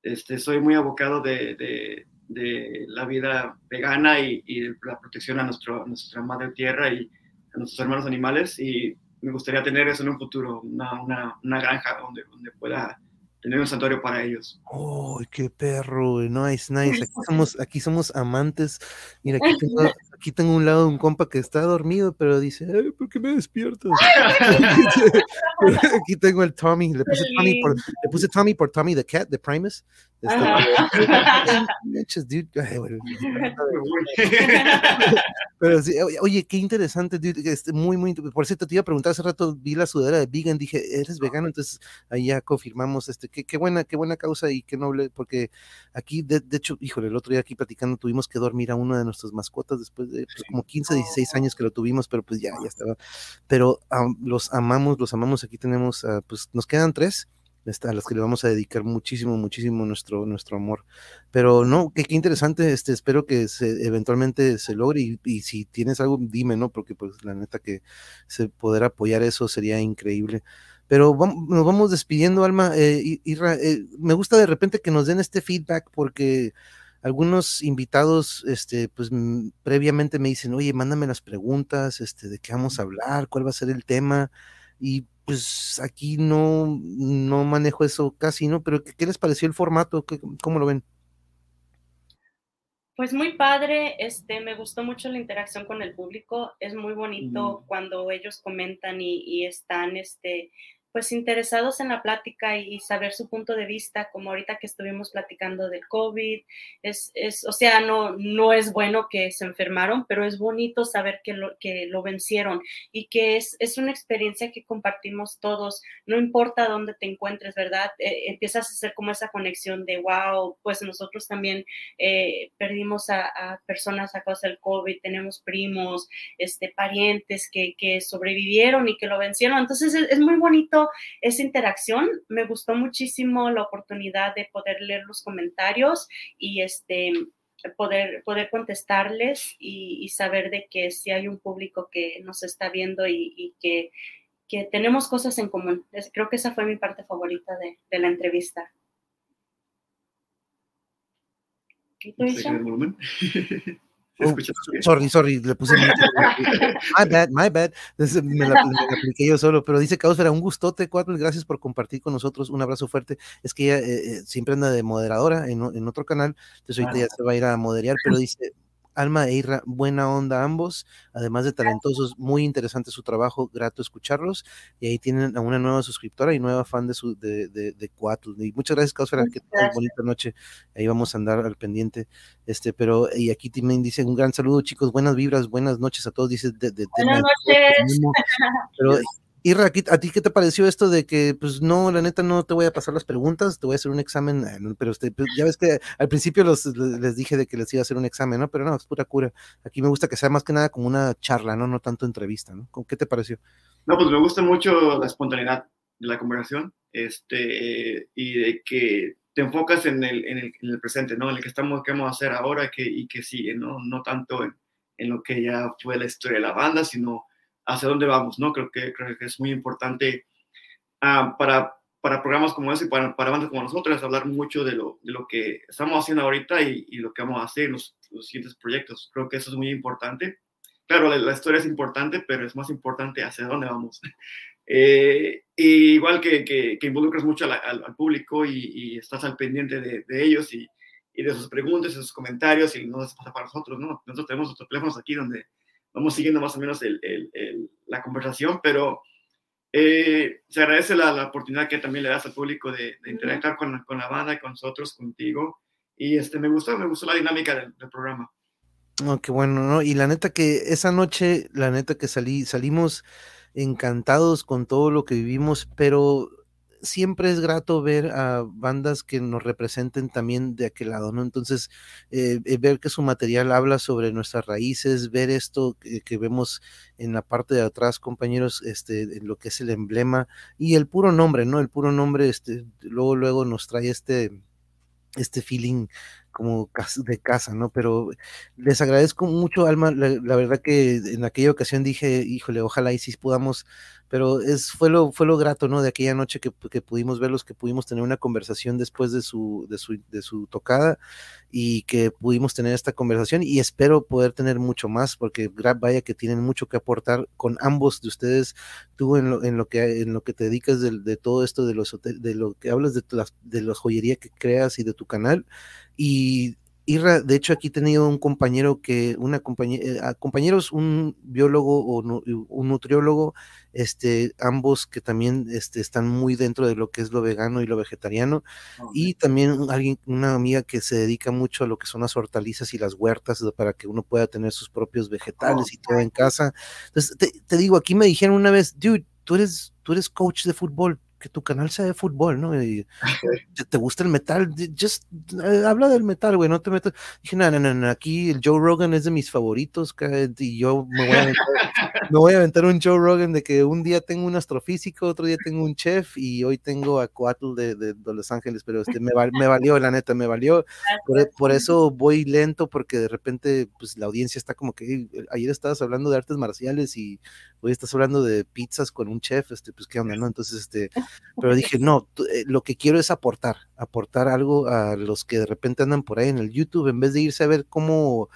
C: este, soy muy abocado de, de- de la vida vegana y, y la protección a, nuestro, a nuestra madre tierra y a nuestros hermanos animales y me gustaría tener eso en un futuro, una, una, una granja donde, donde pueda tener un santuario para ellos.
A: ¡Oh, qué perro! Nice, nice. Aquí *laughs* somos, aquí somos amantes. Mira, aquí tengo, *laughs* aquí tengo un lado un compa que está dormido, pero dice, "Ay, ¿por qué me despiertas? *laughs* *laughs* aquí tengo el Tommy. Le puse Tommy por, le puse Tommy por Tommy the Cat de Primus. Este, *laughs* pero- sí, oye, oye, qué interesante, dude, este, muy, muy, por cierto, te iba a preguntar hace rato, vi la sudadera de vegan, dije, ¿eres vegano? Entonces, ahí ya confirmamos, este, qué, qué buena, qué buena causa y qué noble, porque aquí, de, de hecho, híjole, el otro día aquí platicando, tuvimos que dormir a una de nuestras mascotas después de pues, como 15, 16 años que lo tuvimos, pero pues ya, ya estaba, pero los amamos, los amamos, aquí tenemos, pues nos quedan tres, a las que le vamos a dedicar muchísimo, muchísimo nuestro, nuestro amor. Pero no, qué, qué interesante, este, espero que se, eventualmente se logre y, y si tienes algo, dime, ¿no? Porque pues la neta que se poder apoyar eso sería increíble. Pero nos vamos despidiendo, Alma. Eh, Irra, eh, me gusta de repente que nos den este feedback porque algunos invitados, este, pues mm, previamente me dicen, oye, mándame las preguntas, este, de qué vamos a hablar, cuál va a ser el tema. Y pues aquí no, no manejo eso casi, ¿no? Pero ¿qué, les pareció el formato? ¿Qué- ¿Cómo lo ven?
B: Pues muy padre, este, me gustó mucho la interacción con el público, es muy bonito
C: Mm.
B: cuando ellos comentan y, y están, este, pues interesados en la plática y, saber su punto de vista, como ahorita que estuvimos platicando del COVID, es, es, o sea, no, no es bueno que se enfermaron, pero es bonito saber que lo, que lo vencieron y que es, es una experiencia que compartimos todos, no importa dónde te encuentres, ¿verdad? Eh, empiezas a hacer como esa conexión de, wow, pues nosotros también eh, perdimos a, a, personas a causa del COVID, tenemos primos, este, parientes que, que sobrevivieron y que lo vencieron. Entonces es, es, muy bonito esa interacción. Me gustó muchísimo la oportunidad de poder leer los comentarios y este, poder, poder contestarles y, y saber de que si hay un público que nos está viendo y, y que, que, tenemos cosas en común. Creo que esa fue mi parte favorita de, de la entrevista.
C: ¿Y tú? *laughs*
A: Oh, sorry, sorry, le puse *laughs* my bad, my bad. Me la, me la, apliqué yo solo, pero dice Causfera, un gustote, cuatro, gracias por compartir con nosotros, un abrazo fuerte. Es que ella eh, siempre anda de moderadora en, en, otro canal, entonces ahorita ah. ya se va a ir a moderar, pero dice, Alma e Irra, buena onda ambos, además de talentosos, muy interesante su trabajo, grato escucharlos, y ahí tienen a una nueva suscriptora y nueva fan de su de, de, de. Y muchas gracias, Causfera, que tengas bonita noche, ahí vamos a andar al pendiente, este, pero, y aquí también dice un gran saludo, chicos, buenas vibras, buenas noches a todos, dice de, de
B: buenas noches. *laughs*
A: pero Irra, ¿a ti qué te pareció esto de que, pues no, la neta no te voy a pasar las preguntas, te voy a hacer un examen, pero usted, pues, ya ves que al principio los, les dije de que les iba a hacer un examen, ¿no? Pero no, es pura cura. Aquí me gusta que sea más que nada como una charla, ¿no? No tanto entrevista, ¿no? ¿Qué te pareció?
C: No, pues me gusta mucho la espontaneidad de la conversación, este, y de que te enfocas en el, en el, en el presente, ¿no? En el que estamos, qué vamos a hacer ahora que, y que sigue, ¿no? No tanto en, en lo que ya fue la historia de la banda, sino hacia dónde vamos, ¿no? Creo que, creo que es muy importante uh, para, para programas como ese y para, para bandas como nosotros hablar mucho de lo, de lo que estamos haciendo ahorita y, y lo que vamos a hacer en los, los, siguientes proyectos. Creo que eso es muy importante. Claro, la, la historia es importante, pero es más importante hacia dónde vamos. *laughs* Eh, y igual que, que, que involucras mucho al, al, al público y, y, estás al pendiente de, de ellos y, y, de sus preguntas, de sus comentarios y no les pasa para nosotros, ¿no? Nosotros tenemos nuestros teléfonos aquí donde vamos siguiendo más o menos el, el, el, la conversación, pero eh, se agradece la, la, oportunidad que también le das al público de, de interactuar con, con, la banda, con nosotros, contigo. Y este, me gustó, me gustó la dinámica del, del programa.
A: Oh, qué bueno, ¿no? Y la neta que esa noche, la neta que salí, salimos encantados con todo lo que vivimos, pero siempre es grato ver a bandas que nos representen también de aquel lado, ¿no? Entonces, eh, ver que su material habla sobre nuestras raíces, ver esto que, vemos en la parte de atrás, compañeros, este, lo que es el emblema y el puro nombre, ¿no? El puro nombre, este, luego, luego nos trae este, este feeling como de casa, ¿no? Pero les agradezco mucho, Alma, la, la, verdad que en aquella ocasión dije, híjole, ojalá y si podamos, pero es, fue, lo, fue lo grato, ¿no? De aquella noche que, que pudimos verlos, que pudimos tener una conversación después de su, de su, de su tocada y que pudimos tener esta conversación y espero poder tener mucho más porque vaya que tienen mucho que aportar con ambos de ustedes, tú en lo, en lo, que, en lo que te dedicas de, de todo esto, de, los, de lo que hablas de, la, de la joyería que creas y de tu canal y Irra, de hecho aquí he tenido un compañero que, una compañera, compañeros, un biólogo o nu- un nutriólogo, este, ambos que también este, están muy dentro de lo que es lo vegano y lo vegetariano, y también alguien, una amiga que se dedica mucho a lo que son las hortalizas y las huertas para que uno pueda tener sus propios vegetales y todo en casa. Entonces, te, te digo, aquí me dijeron una vez, dude, tú eres, tú eres coach de fútbol, que tu canal sea de fútbol, ¿no? Y, ¿te, gusta el metal? Just eh, habla del metal, güey, no te metas. Dije, no, no, no, aquí el Joe Rogan es de mis favoritos, y yo me voy a aventar, *laughs* me voy a aventar un Joe Rogan de que un día tengo un astrofísico, otro día tengo un chef, y hoy tengo a Coatl de, de, de Los Ángeles, pero este, me, val- me valió, la neta, me valió. Por, e- por eso voy lento, porque de repente, pues la audiencia está como que, "Ey, ayer estabas hablando de artes marciales y hoy estás hablando de pizzas con un chef, este, pues qué onda, ¿no? Entonces, este, pero dije, no, eh, lo que quiero es aportar, aportar algo a los que de repente andan por ahí en el YouTube, en vez de irse a ver cómo,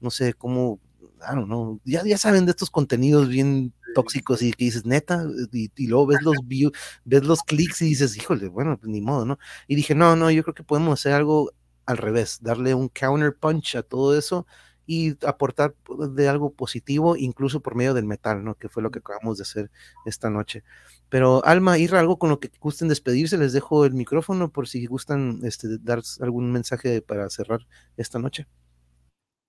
A: no sé, cómo, I don't know, ya, ya saben de estos contenidos bien tóxicos y que dices, neta, y, y luego ves los views, ves los clics y dices, híjole, bueno, pues ni modo, ¿no? Y dije, no, no, yo creo que podemos hacer algo al revés, darle un counter punch a todo eso y aportar de algo positivo, incluso por medio del metal, ¿no? Que fue lo que acabamos de hacer esta noche. Pero Alma, Irra, algo con lo que gusten despedirse, les dejo el micrófono por si gustan este, dar algún mensaje para cerrar esta noche.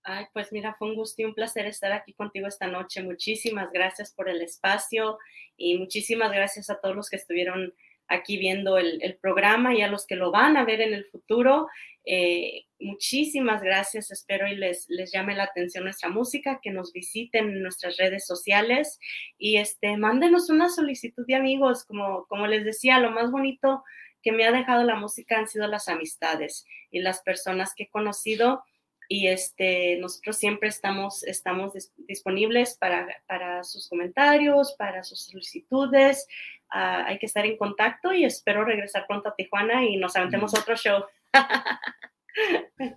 B: Ay, pues mira, fue un gusto y un placer estar aquí contigo esta noche. Muchísimas gracias por el espacio y muchísimas gracias a todos los que estuvieron aquí viendo el, programa y a los que lo van a ver en el futuro. Eh, muchísimas gracias. Espero y les, les llame la atención nuestra música, que nos visiten en nuestras redes sociales y este, mándenos una solicitud de amigos. Como, como les decía, lo más bonito que me ha dejado la música han sido las amistades y las personas que he conocido y este, nosotros siempre estamos, estamos dis- disponibles para, para sus comentarios, para sus solicitudes. Ah, hay que estar en contacto y espero regresar pronto a Tijuana y nos aventemos otro show. *laughs*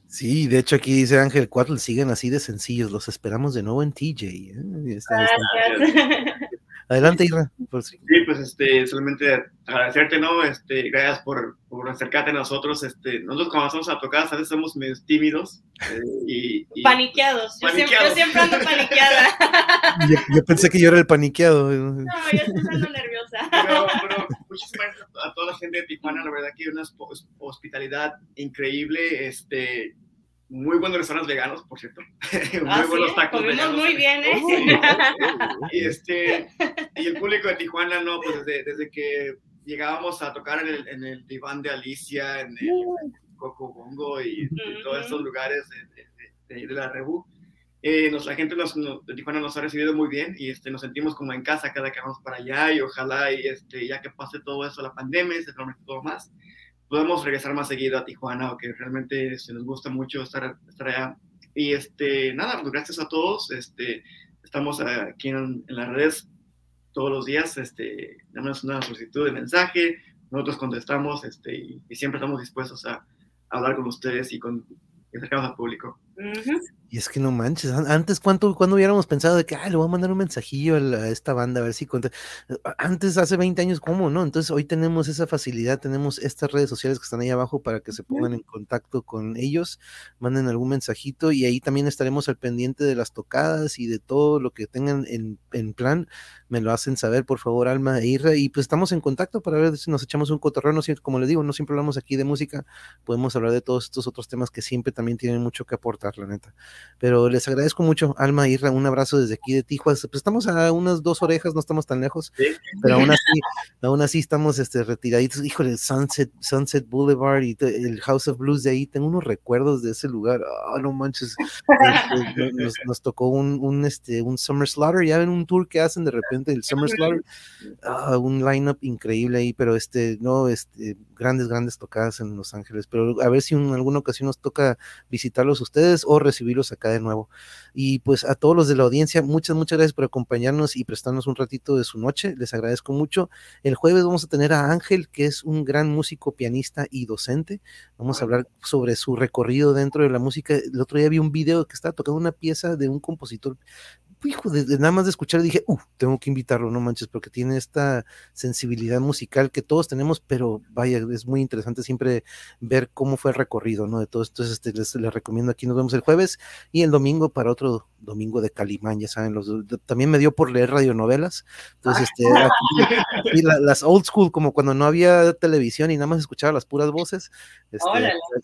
A: Sí, de hecho aquí dice Ángel Cuatl, siguen así de sencillos, los esperamos de nuevo en TJ. ¿eh? Están- están-. *laughs* Adelante, Irra. si-
C: Sí, pues este, solamente agradecerte, ¿no? Este, gracias por, por acercarte a nosotros. Este, nosotros cuando vamos a tocar, a veces somos medio tímidos. eh, y, y-
B: Paniqueados. Yo siempre, yo siempre ando paniqueada.
A: Yo, yo pensé que yo era el paniqueado.
B: No, yo estoy ando nerviosa.
C: Pero, pero muchísimas gracias a toda la gente de Tijuana, la verdad que una hosp- hospitalidad increíble, este, muy buenos restaurantes veganos, por cierto. *laughs* muy
B: Ah, sí,
C: buenos tacos veganos.
B: muy bien, ¿eh? *laughs*
C: Y, este, y el público de Tijuana, no, pues desde, desde que llegábamos a tocar en el, en el diván de Alicia, en el Coco Bongo y, y todos estos lugares de, de, de- de la Rebu, eh, nos, la gente nos, nos- de Tijuana nos ha recibido muy bien y este, nos sentimos como en casa cada que vamos para allá y ojalá y este, ya que pase todo eso, la pandemia y se todo más, podemos regresar más seguido a Tijuana, que realmente este, nos gusta mucho estar, estar allá. Y este, nada, pues gracias a todos. Este, estamos aquí en, las redes todos los días. Este, damos una solicitud de mensaje, nosotros contestamos este, y, siempre estamos dispuestos a, a hablar con ustedes y con y acercarnos al público.
A: Y es que no manches, an- antes cuánto, cuando hubiéramos pensado de que, ah, le voy a mandar un mensajillo a, esta banda a ver si conte-". Antes, hace 20 años, ¿cómo no? Entonces hoy tenemos esa facilidad, tenemos estas redes sociales que están ahí abajo para que se pongan en contacto con ellos, manden algún mensajito y ahí también estaremos al pendiente de las tocadas y de todo lo que tengan en, en plan. Me lo hacen saber, por favor, Alma e Irra, y pues estamos en contacto para ver si nos echamos un cotorreo. No, siempre- como les digo, no siempre hablamos aquí de música, podemos hablar de todos estos otros temas que siempre también tienen mucho que aportar, la neta. Pero les agradezco mucho, Alma Irra, un abrazo desde aquí de Tijuas. Pues estamos a unas dos orejas, no estamos tan lejos,
C: Sí.
A: pero aún así, *laughs* aún así estamos este, retiraditos. Híjole, Sunset, Sunset Boulevard y el House of Blues de ahí, tengo unos recuerdos de ese lugar. Ah, no manches. Este, *laughs* nos, nos tocó un, un, este, un Summer Slaughter, ya ven un tour que hacen de repente, el Summer Slaughter, ah, un lineup increíble ahí, pero este, no, este, grandes, grandes tocadas en Los Ángeles, pero a ver si en alguna ocasión nos toca visitarlos ustedes o recibirlos acá de nuevo. Y pues a todos los de la audiencia, muchas, muchas gracias por acompañarnos y prestarnos un ratito de su noche, les agradezco mucho. El jueves vamos a tener a Ángel, que es un gran músico, pianista y docente. Vamos a hablar sobre su recorrido dentro de la música. El otro día vi un video que estaba tocando una pieza de un compositor hijo, de, de nada más de escuchar dije, uh, tengo que invitarlo, no manches, porque tiene esta sensibilidad musical que todos tenemos, pero vaya, es muy interesante siempre ver cómo fue el recorrido, ¿no? De todo esto, este, les, les recomiendo aquí, nos vemos el jueves y el domingo para otro domingo de Calimán, ya saben, los, también me dio por leer radionovelas, entonces, este, aquí- y la- las old school, como cuando no había televisión y nada más escuchaba las puras voces, este,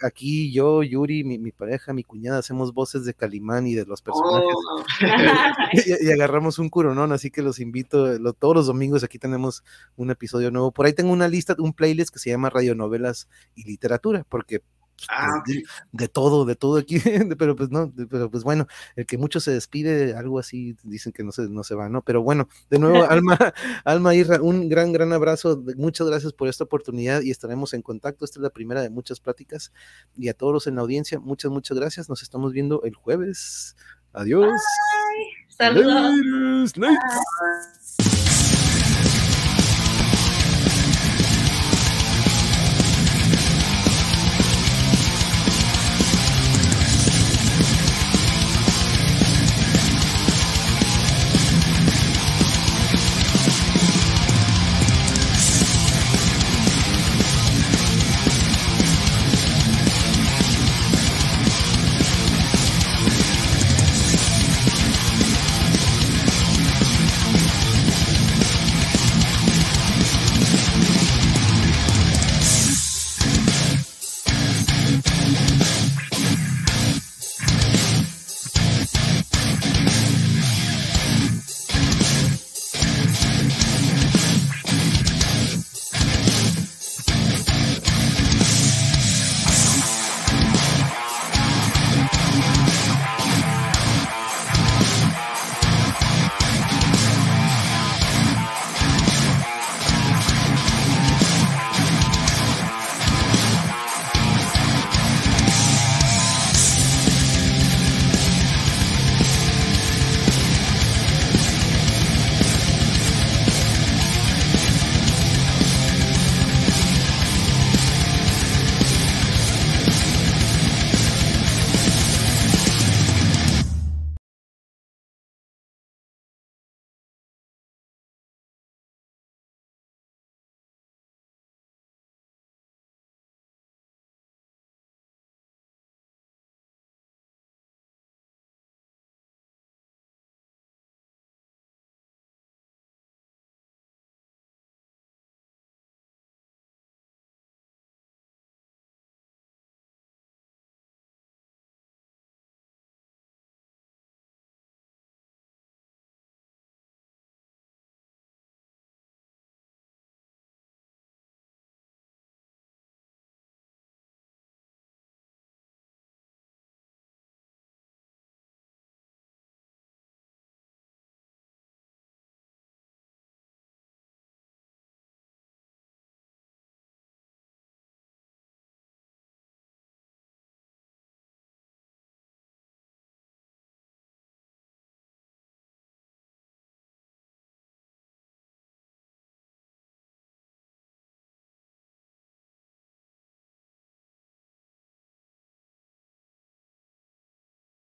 A: aquí yo, Yuri, mi, mi pareja, mi cuñada, hacemos voces de Calimán y de los personajes.
C: Oh, *laughs* *laughs*
A: y, y agarramos un curonón, así que los invito, lo- todos los domingos aquí tenemos un episodio nuevo. Por ahí tengo una lista, un playlist que se llama Radionovelas y Literatura, porque pues,
C: Ah,
A: de, de todo, de todo aquí, *laughs* pero pues no, pero pues bueno, el que mucho se despide, algo así, dicen que no se, no se va, ¿no? Pero bueno, de nuevo, *laughs* Alma, Alma Irra, un gran, gran abrazo, muchas gracias por esta oportunidad y estaremos en contacto, esta es la primera de muchas pláticas y a todos los en la audiencia, muchas, muchas gracias, nos estamos viendo el jueves, adiós.
B: Saludos.
A: Laters, laters.